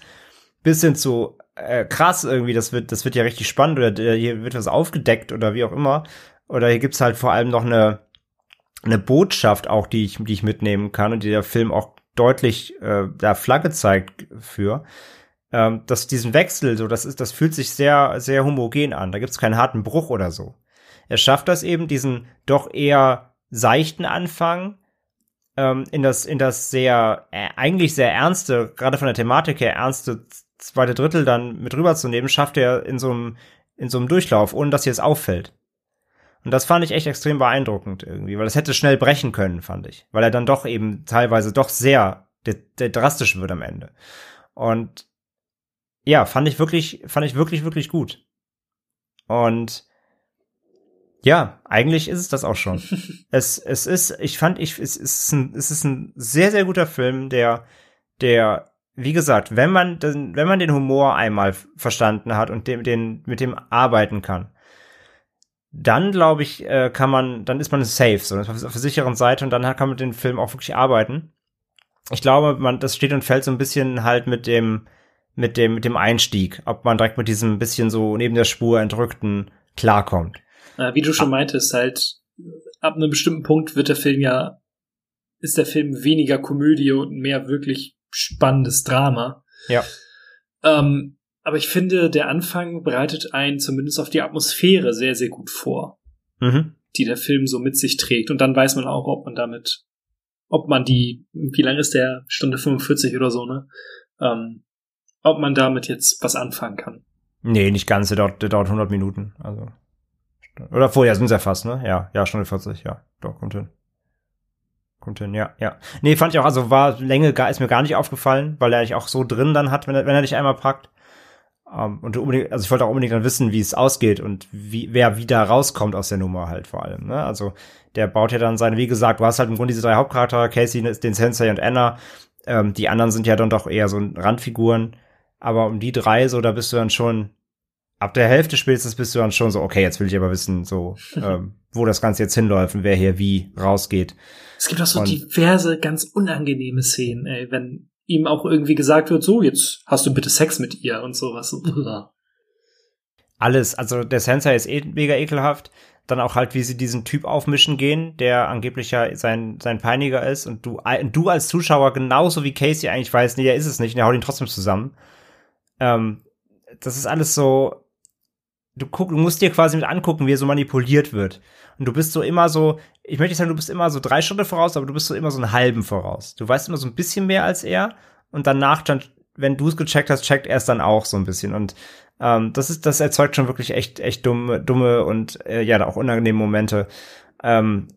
bis hin zu äh, krass irgendwie, das wird, das wird ja richtig spannend oder hier wird was aufgedeckt oder wie auch immer. Oder hier gibt's halt vor allem noch eine, eine Botschaft auch, die ich, die ich mitnehmen kann und die der Film auch deutlich äh, da Flagge zeigt für ähm, dass diesen Wechsel, so das ist, das fühlt sich sehr, sehr homogen an. Da gibt's keinen harten Bruch oder so. Er schafft das eben, diesen doch eher seichten Anfang ähm, in das, in das sehr, äh, eigentlich sehr ernste, gerade von der Thematik her ernste zweite Drittel dann mit rüberzunehmen, schafft er in so einem, in so einem Durchlauf, ohne dass hier es auffällt. Und das fand ich echt extrem beeindruckend irgendwie, weil das hätte schnell brechen können, fand ich. Weil er dann doch eben teilweise doch sehr drastisch wird am Ende. Und ja, fand ich wirklich, fand ich wirklich, wirklich gut. Und ja, eigentlich ist es das auch schon. es, es ist, ich fand, ich, es ist ein, es ist ein sehr, sehr guter Film, der, der, wie gesagt, wenn man, den, wenn man den Humor einmal verstanden hat und dem, den, mit dem arbeiten kann, dann glaube ich, äh, kann man, dann ist man safe, so, auf der sicheren Seite und dann kann man mit dem Film auch wirklich arbeiten. Ich glaube, man, das steht und fällt so ein bisschen halt mit dem, mit dem, mit dem Einstieg, ob man direkt mit diesem bisschen so neben der Spur entrückten klarkommt. Äh, wie du schon meintest, halt, ab einem bestimmten Punkt wird der Film ja, ist der Film weniger Komödie und mehr wirklich spannendes Drama. Ja. Ähm, aber ich finde, der Anfang bereitet einen zumindest auf die Atmosphäre sehr, sehr gut vor, mhm. die der Film so mit sich trägt. Und dann weiß man auch, ob man damit, ob man die, wie lang ist der? Stunde 45 oder so, ne? Ähm, ob man damit jetzt was anfangen kann. Nee, nicht ganz, der dauert, der dauert 100 Minuten. Also. Oder vorher sind es ja fast, ne? Ja, ja, Stunde 40, ja. Doch, kommt hin. Kommt hin, ja, ja. Nee, fand ich auch, also war Länge, ist mir gar nicht aufgefallen, weil er eigentlich auch so drin dann hat, wenn er, wenn er dich einmal packt. Um, ähm, und unbedingt, also ich wollte auch unbedingt dann wissen, wie es ausgeht und wie, wer wieder rauskommt aus der Nummer halt vor allem, ne? Also, der baut ja dann seine, wie gesagt, du hast halt im Grunde diese drei Hauptcharaktere, Casey, den Sensei und Anna. Ähm, die anderen sind ja dann doch eher so Randfiguren. Aber um die drei, so, da bist du dann schon, ab der Hälfte spätestens bist du dann schon so, okay, jetzt will ich aber wissen, so, ähm, wo das Ganze jetzt hinläuft und wer hier wie rausgeht. Es gibt auch so und diverse ganz unangenehme Szenen, ey, wenn ihm auch irgendwie gesagt wird, so, jetzt hast du bitte Sex mit ihr und sowas. Alles, also der Sensei ist eh mega ekelhaft. Dann auch halt, wie sie diesen Typ aufmischen gehen, der angeblich ja sein, sein Peiniger ist und du, du als Zuschauer genauso wie Casey eigentlich weißt, nee, der ist es nicht und der haut ihn trotzdem zusammen. Ähm, das ist alles so, du guck, du musst dir quasi mit angucken, wie er so manipuliert wird. Und du bist so immer so, ich möchte sagen, du bist immer so drei Stunden voraus, aber du bist so immer so einen halben voraus. Du weißt immer so ein bisschen mehr als er und danach dann, wenn du es gecheckt hast, checkt er es dann auch so ein bisschen. Und ähm, das ist, das erzeugt schon wirklich echt, echt dumme, dumme und äh, ja, auch unangenehme Momente. Ähm,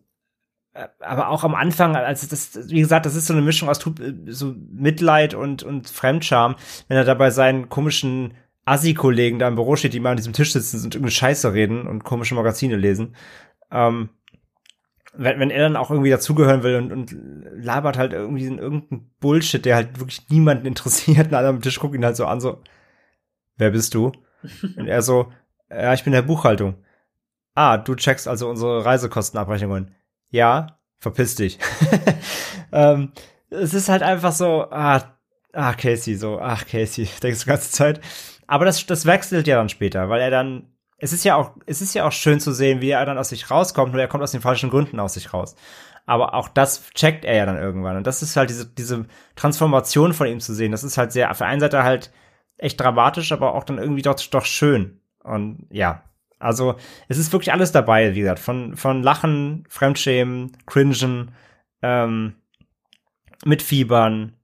aber auch am Anfang, als das, wie gesagt, das ist so eine Mischung aus so Mitleid und, und Fremdscham, wenn er da bei seinen komischen Assi-Kollegen da im Büro steht, die mal an diesem Tisch sitzen und irgendwie Scheiße reden und komische Magazine lesen. Ähm, wenn, wenn er dann auch irgendwie dazugehören will und, und labert halt irgendwie in irgendeinen Bullshit, der halt wirklich niemanden interessiert, und alle am Tisch gucken ihn halt so an, so, wer bist du? und er so, ja, ich bin der Buchhaltung. Ah, du checkst also unsere Reisekostenabrechnungen. Ja, verpiss dich. ähm, es ist halt einfach so, ah, ah, Casey, so, ach, Casey, denkst du die ganze Zeit. Aber das, das wechselt ja dann später, weil er dann, es ist ja auch, es ist ja auch schön zu sehen, wie er dann aus sich rauskommt, nur er kommt aus den falschen Gründen aus sich raus. Aber auch das checkt er ja dann irgendwann. Und das ist halt diese, diese Transformation von ihm zu sehen. Das ist halt sehr, auf der einen Seite halt echt dramatisch, aber auch dann irgendwie doch, doch schön. Und ja, also es ist wirklich alles dabei, wie gesagt, von, von Lachen, Fremdschämen, Cringen, ähm, Mitfiebern,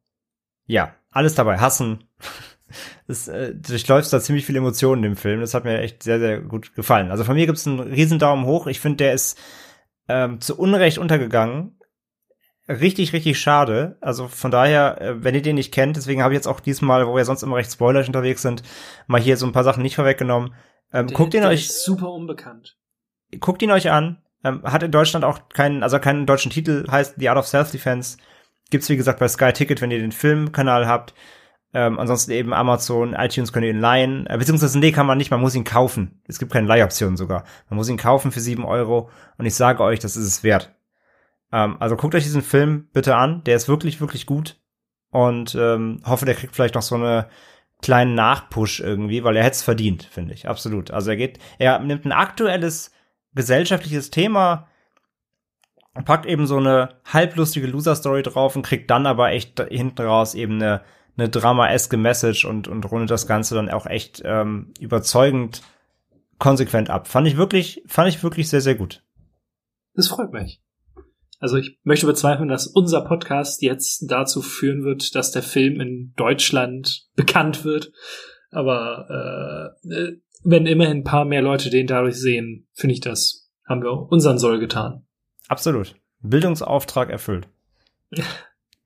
ja, alles dabei, Hassen. Es äh, durchläuft da ziemlich viele Emotionen im Film. Das hat mir echt sehr, sehr gut gefallen. Also von mir gibt's einen riesen Daumen hoch. Ich finde, der ist ähm, zu Unrecht untergegangen. Richtig, richtig schade. Also von daher, äh, wenn ihr den nicht kennt, deswegen habe ich jetzt auch diesmal, wo wir sonst immer recht spoilerisch unterwegs sind, mal hier so ein paar Sachen nicht vorweggenommen. Ähm, der, guckt ihn euch. super unbekannt. Guckt ihn euch an. Ähm, hat in Deutschland auch keinen, also keinen deutschen Titel, heißt The Art of Self-Defense. Gibt's wie gesagt bei Sky Ticket, wenn ihr den Filmkanal habt. Ähm, ansonsten eben Amazon, iTunes könnt ihr ihn leihen. Äh, beziehungsweise, nee, kann man nicht, man muss ihn kaufen. Es gibt keine Leihoption sogar. Man muss ihn kaufen für sieben Euro und ich sage euch, das ist es wert. Ähm, also guckt euch diesen Film bitte an. Der ist wirklich, wirklich gut. Und ähm, hoffe, der kriegt vielleicht noch so eine kleinen Nachpush irgendwie, weil er hätte es verdient, finde ich. Absolut. Also er geht, er nimmt ein aktuelles gesellschaftliches Thema, packt eben so eine halblustige Loser-Story drauf und kriegt dann aber echt hinten raus eben eine, eine drama-eske Message und, und rundet das Ganze dann auch echt ähm, überzeugend konsequent ab. Fand ich wirklich, fand ich wirklich sehr, sehr gut. Das freut mich. Also ich möchte bezweifeln, dass unser Podcast jetzt dazu führen wird, dass der Film in Deutschland bekannt wird. Aber äh, äh, wenn immerhin ein paar mehr Leute den dadurch sehen, finde ich das, haben wir unseren Soll getan. Absolut. Bildungsauftrag erfüllt.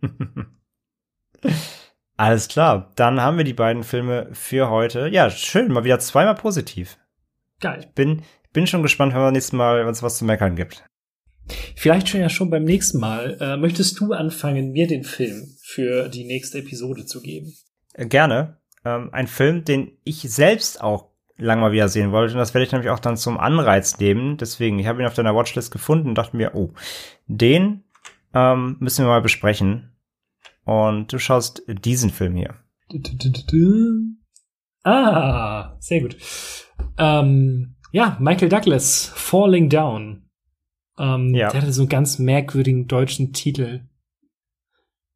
Alles klar, dann haben wir die beiden Filme für heute. Ja, schön, mal wieder zweimal positiv. Geil. Ich bin, bin schon gespannt, wenn wir nächstes Mal uns was zu meckern gibt. Vielleicht schon ja schon beim nächsten Mal. Äh, möchtest du anfangen, mir den Film für die nächste Episode zu geben? Äh, gerne. Ähm, ein Film, den ich selbst auch lang mal wieder sehen wollte. Und das werde ich nämlich auch dann zum Anreiz nehmen. Deswegen, ich habe ihn auf deiner Watchlist gefunden und dachte mir, oh, den ähm, müssen wir mal besprechen. Und du schaust diesen Film hier. Ah, sehr gut. Ähm, ja, Michael Douglas, Falling Down. Ähm, ja. Der hatte so einen ganz merkwürdigen deutschen Titel.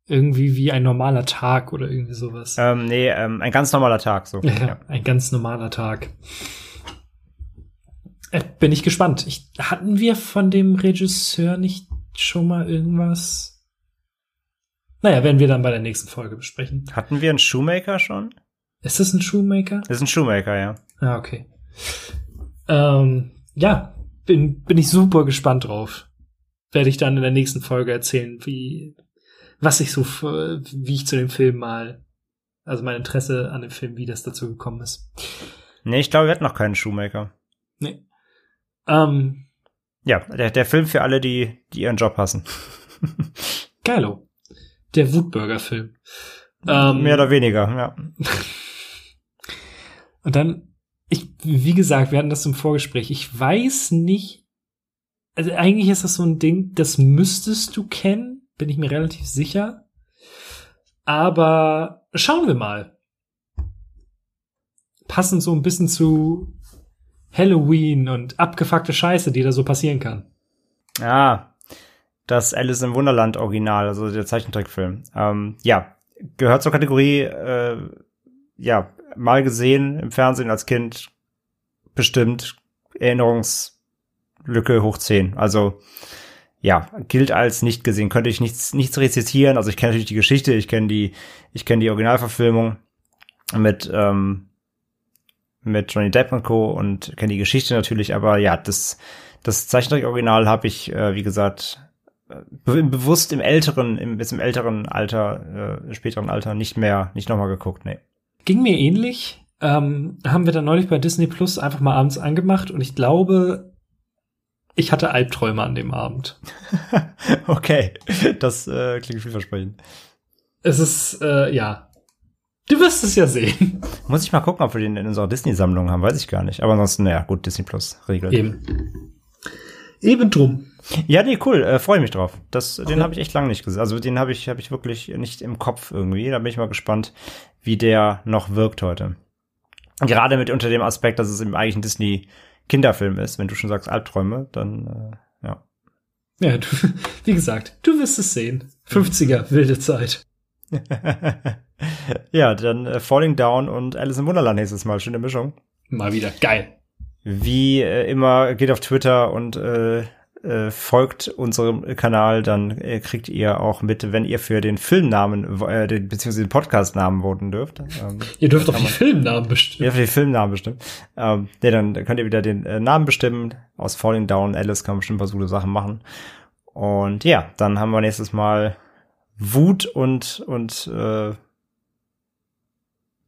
Irgendwie wie ein normaler Tag oder irgendwie sowas. Ähm, nee, ähm, ein ganz normaler Tag, so. Ja, ja. ein ganz normaler Tag. Äh, bin ich gespannt. Ich, hatten wir von dem Regisseur nicht schon mal irgendwas? Naja, werden wir dann bei der nächsten Folge besprechen. Hatten wir einen Shoemaker schon? Ist das ein Shoemaker? Das ist ein Shoemaker, ja. Ah, okay. Ähm, ja, bin, bin ich super gespannt drauf. Werde ich dann in der nächsten Folge erzählen, wie, was ich so, wie ich zu dem Film mal, also mein Interesse an dem Film, wie das dazu gekommen ist. Nee, ich glaube, wir hatten noch keinen Shoemaker. Nee. Ähm, ja, der, der Film für alle, die, die ihren Job hassen. Geilo. Der Wutburger-Film. Ähm, Mehr oder weniger, ja. Und dann ich, wie gesagt, wir hatten das im Vorgespräch. Ich weiß nicht, also eigentlich ist das so ein Ding, das müsstest du kennen, bin ich mir relativ sicher. Aber schauen wir mal. Passend so ein bisschen zu Halloween und abgefuckte Scheiße, die da so passieren kann. Ja, das Alice im Wunderland Original, also der Zeichentrickfilm. Ähm, ja, gehört zur Kategorie, äh, ja, mal gesehen im Fernsehen als Kind, bestimmt Erinnerungslücke hoch 10. Also ja, gilt als nicht gesehen. Könnte ich nichts, nichts rezitieren. Also ich kenne natürlich die Geschichte, ich kenne die, ich kenne die Originalverfilmung mit, ähm, mit Johnny Depp und Co. und kenne die Geschichte natürlich, aber ja, das, das Zeichentrick-Original habe ich, äh, wie gesagt, bewusst im älteren, im, bis im älteren Alter, äh, späteren Alter nicht mehr, nicht nochmal geguckt, nee. Ging mir ähnlich. Ähm, haben wir dann neulich bei Disney Plus einfach mal abends angemacht und ich glaube, ich hatte Albträume an dem Abend. okay, das äh, klingt vielversprechend. Es ist, äh, ja. Du wirst es ja sehen. Muss ich mal gucken, ob wir den in unserer Disney-Sammlung haben, weiß ich gar nicht. Aber ansonsten, naja, gut, Disney Plus regelt. Eben. Eben drum. Ja, nee, cool, äh, freue mich drauf. Das, den habe ich echt lange nicht gesehen. Also den habe ich, habe ich wirklich nicht im Kopf irgendwie. Da bin ich mal gespannt, wie der noch wirkt heute. Gerade mit unter dem Aspekt, dass es eben eigentlich ein Disney Kinderfilm ist. Wenn du schon sagst Albträume, dann äh, ja. Ja, du, wie gesagt, du wirst es sehen. 50er, wilde Zeit. ja, dann äh, Falling Down und Alice im Wunderland nächstes Mal. Schöne Mischung. Mal wieder. Geil. Wie äh, immer, geht auf Twitter und äh, äh, folgt unserem Kanal, dann äh, kriegt ihr auch mit, wenn ihr für den Filmnamen, äh, den, beziehungsweise den Podcastnamen voten dürft. Ähm, ihr dürft doch die Filmnamen bestimmen. Ja, für die Filmnamen bestimmen. Ähm, ja, dann könnt ihr wieder den äh, Namen bestimmen. Aus Falling Down, Alice kann man bestimmt ein paar gute Sachen machen. Und ja, dann haben wir nächstes Mal Wut und, und äh,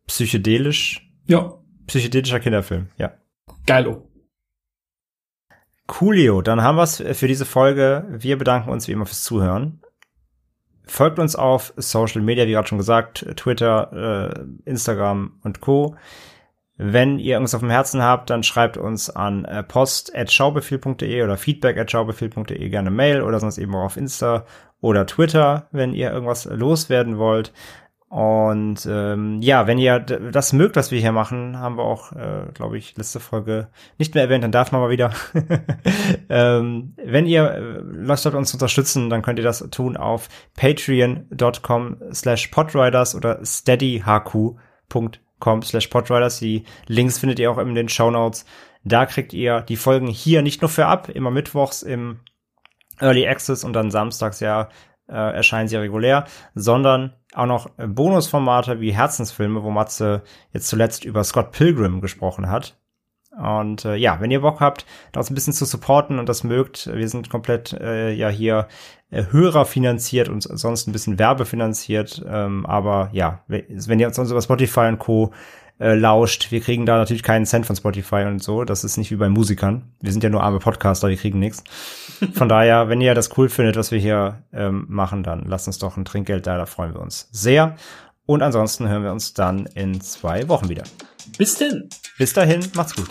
psychedelisch. Ja. Psychedelischer Kinderfilm, ja. Geilo. Coolio, dann haben wir es für diese Folge. Wir bedanken uns wie immer fürs Zuhören. Folgt uns auf Social Media, wie gerade schon gesagt, Twitter, äh, Instagram und Co. Wenn ihr irgendwas auf dem Herzen habt, dann schreibt uns an äh, post.schaubefehl.de oder feedback.schaubefehl.de gerne Mail oder sonst eben auch auf Insta oder Twitter, wenn ihr irgendwas loswerden wollt. Und ähm, ja, wenn ihr das mögt, was wir hier machen, haben wir auch, äh, glaube ich, letzte Folge nicht mehr erwähnt, dann darf man mal wieder. ähm, wenn ihr äh, Lust habt, uns zu unterstützen, dann könnt ihr das tun auf patreon.com slash podriders oder steadyhq.com slash podriders. Die Links findet ihr auch in den Show Notes. Da kriegt ihr die Folgen hier nicht nur für ab, immer mittwochs im Early Access und dann samstags ja äh, erscheinen sie regulär, sondern auch noch Bonusformate wie Herzensfilme, wo Matze jetzt zuletzt über Scott Pilgrim gesprochen hat. Und äh, ja, wenn ihr Bock habt, das ein bisschen zu supporten und das mögt, wir sind komplett äh, ja hier äh, Hörer finanziert und sonst ein bisschen werbefinanziert. Ähm, aber ja, wenn ihr uns über Spotify und Co äh, lauscht. Wir kriegen da natürlich keinen Cent von Spotify und so. Das ist nicht wie bei Musikern. Wir sind ja nur arme Podcaster, wir kriegen nichts. Von daher, wenn ihr das cool findet, was wir hier ähm, machen, dann lasst uns doch ein Trinkgeld da, da freuen wir uns sehr. Und ansonsten hören wir uns dann in zwei Wochen wieder. Bis denn. Bis dahin, macht's gut.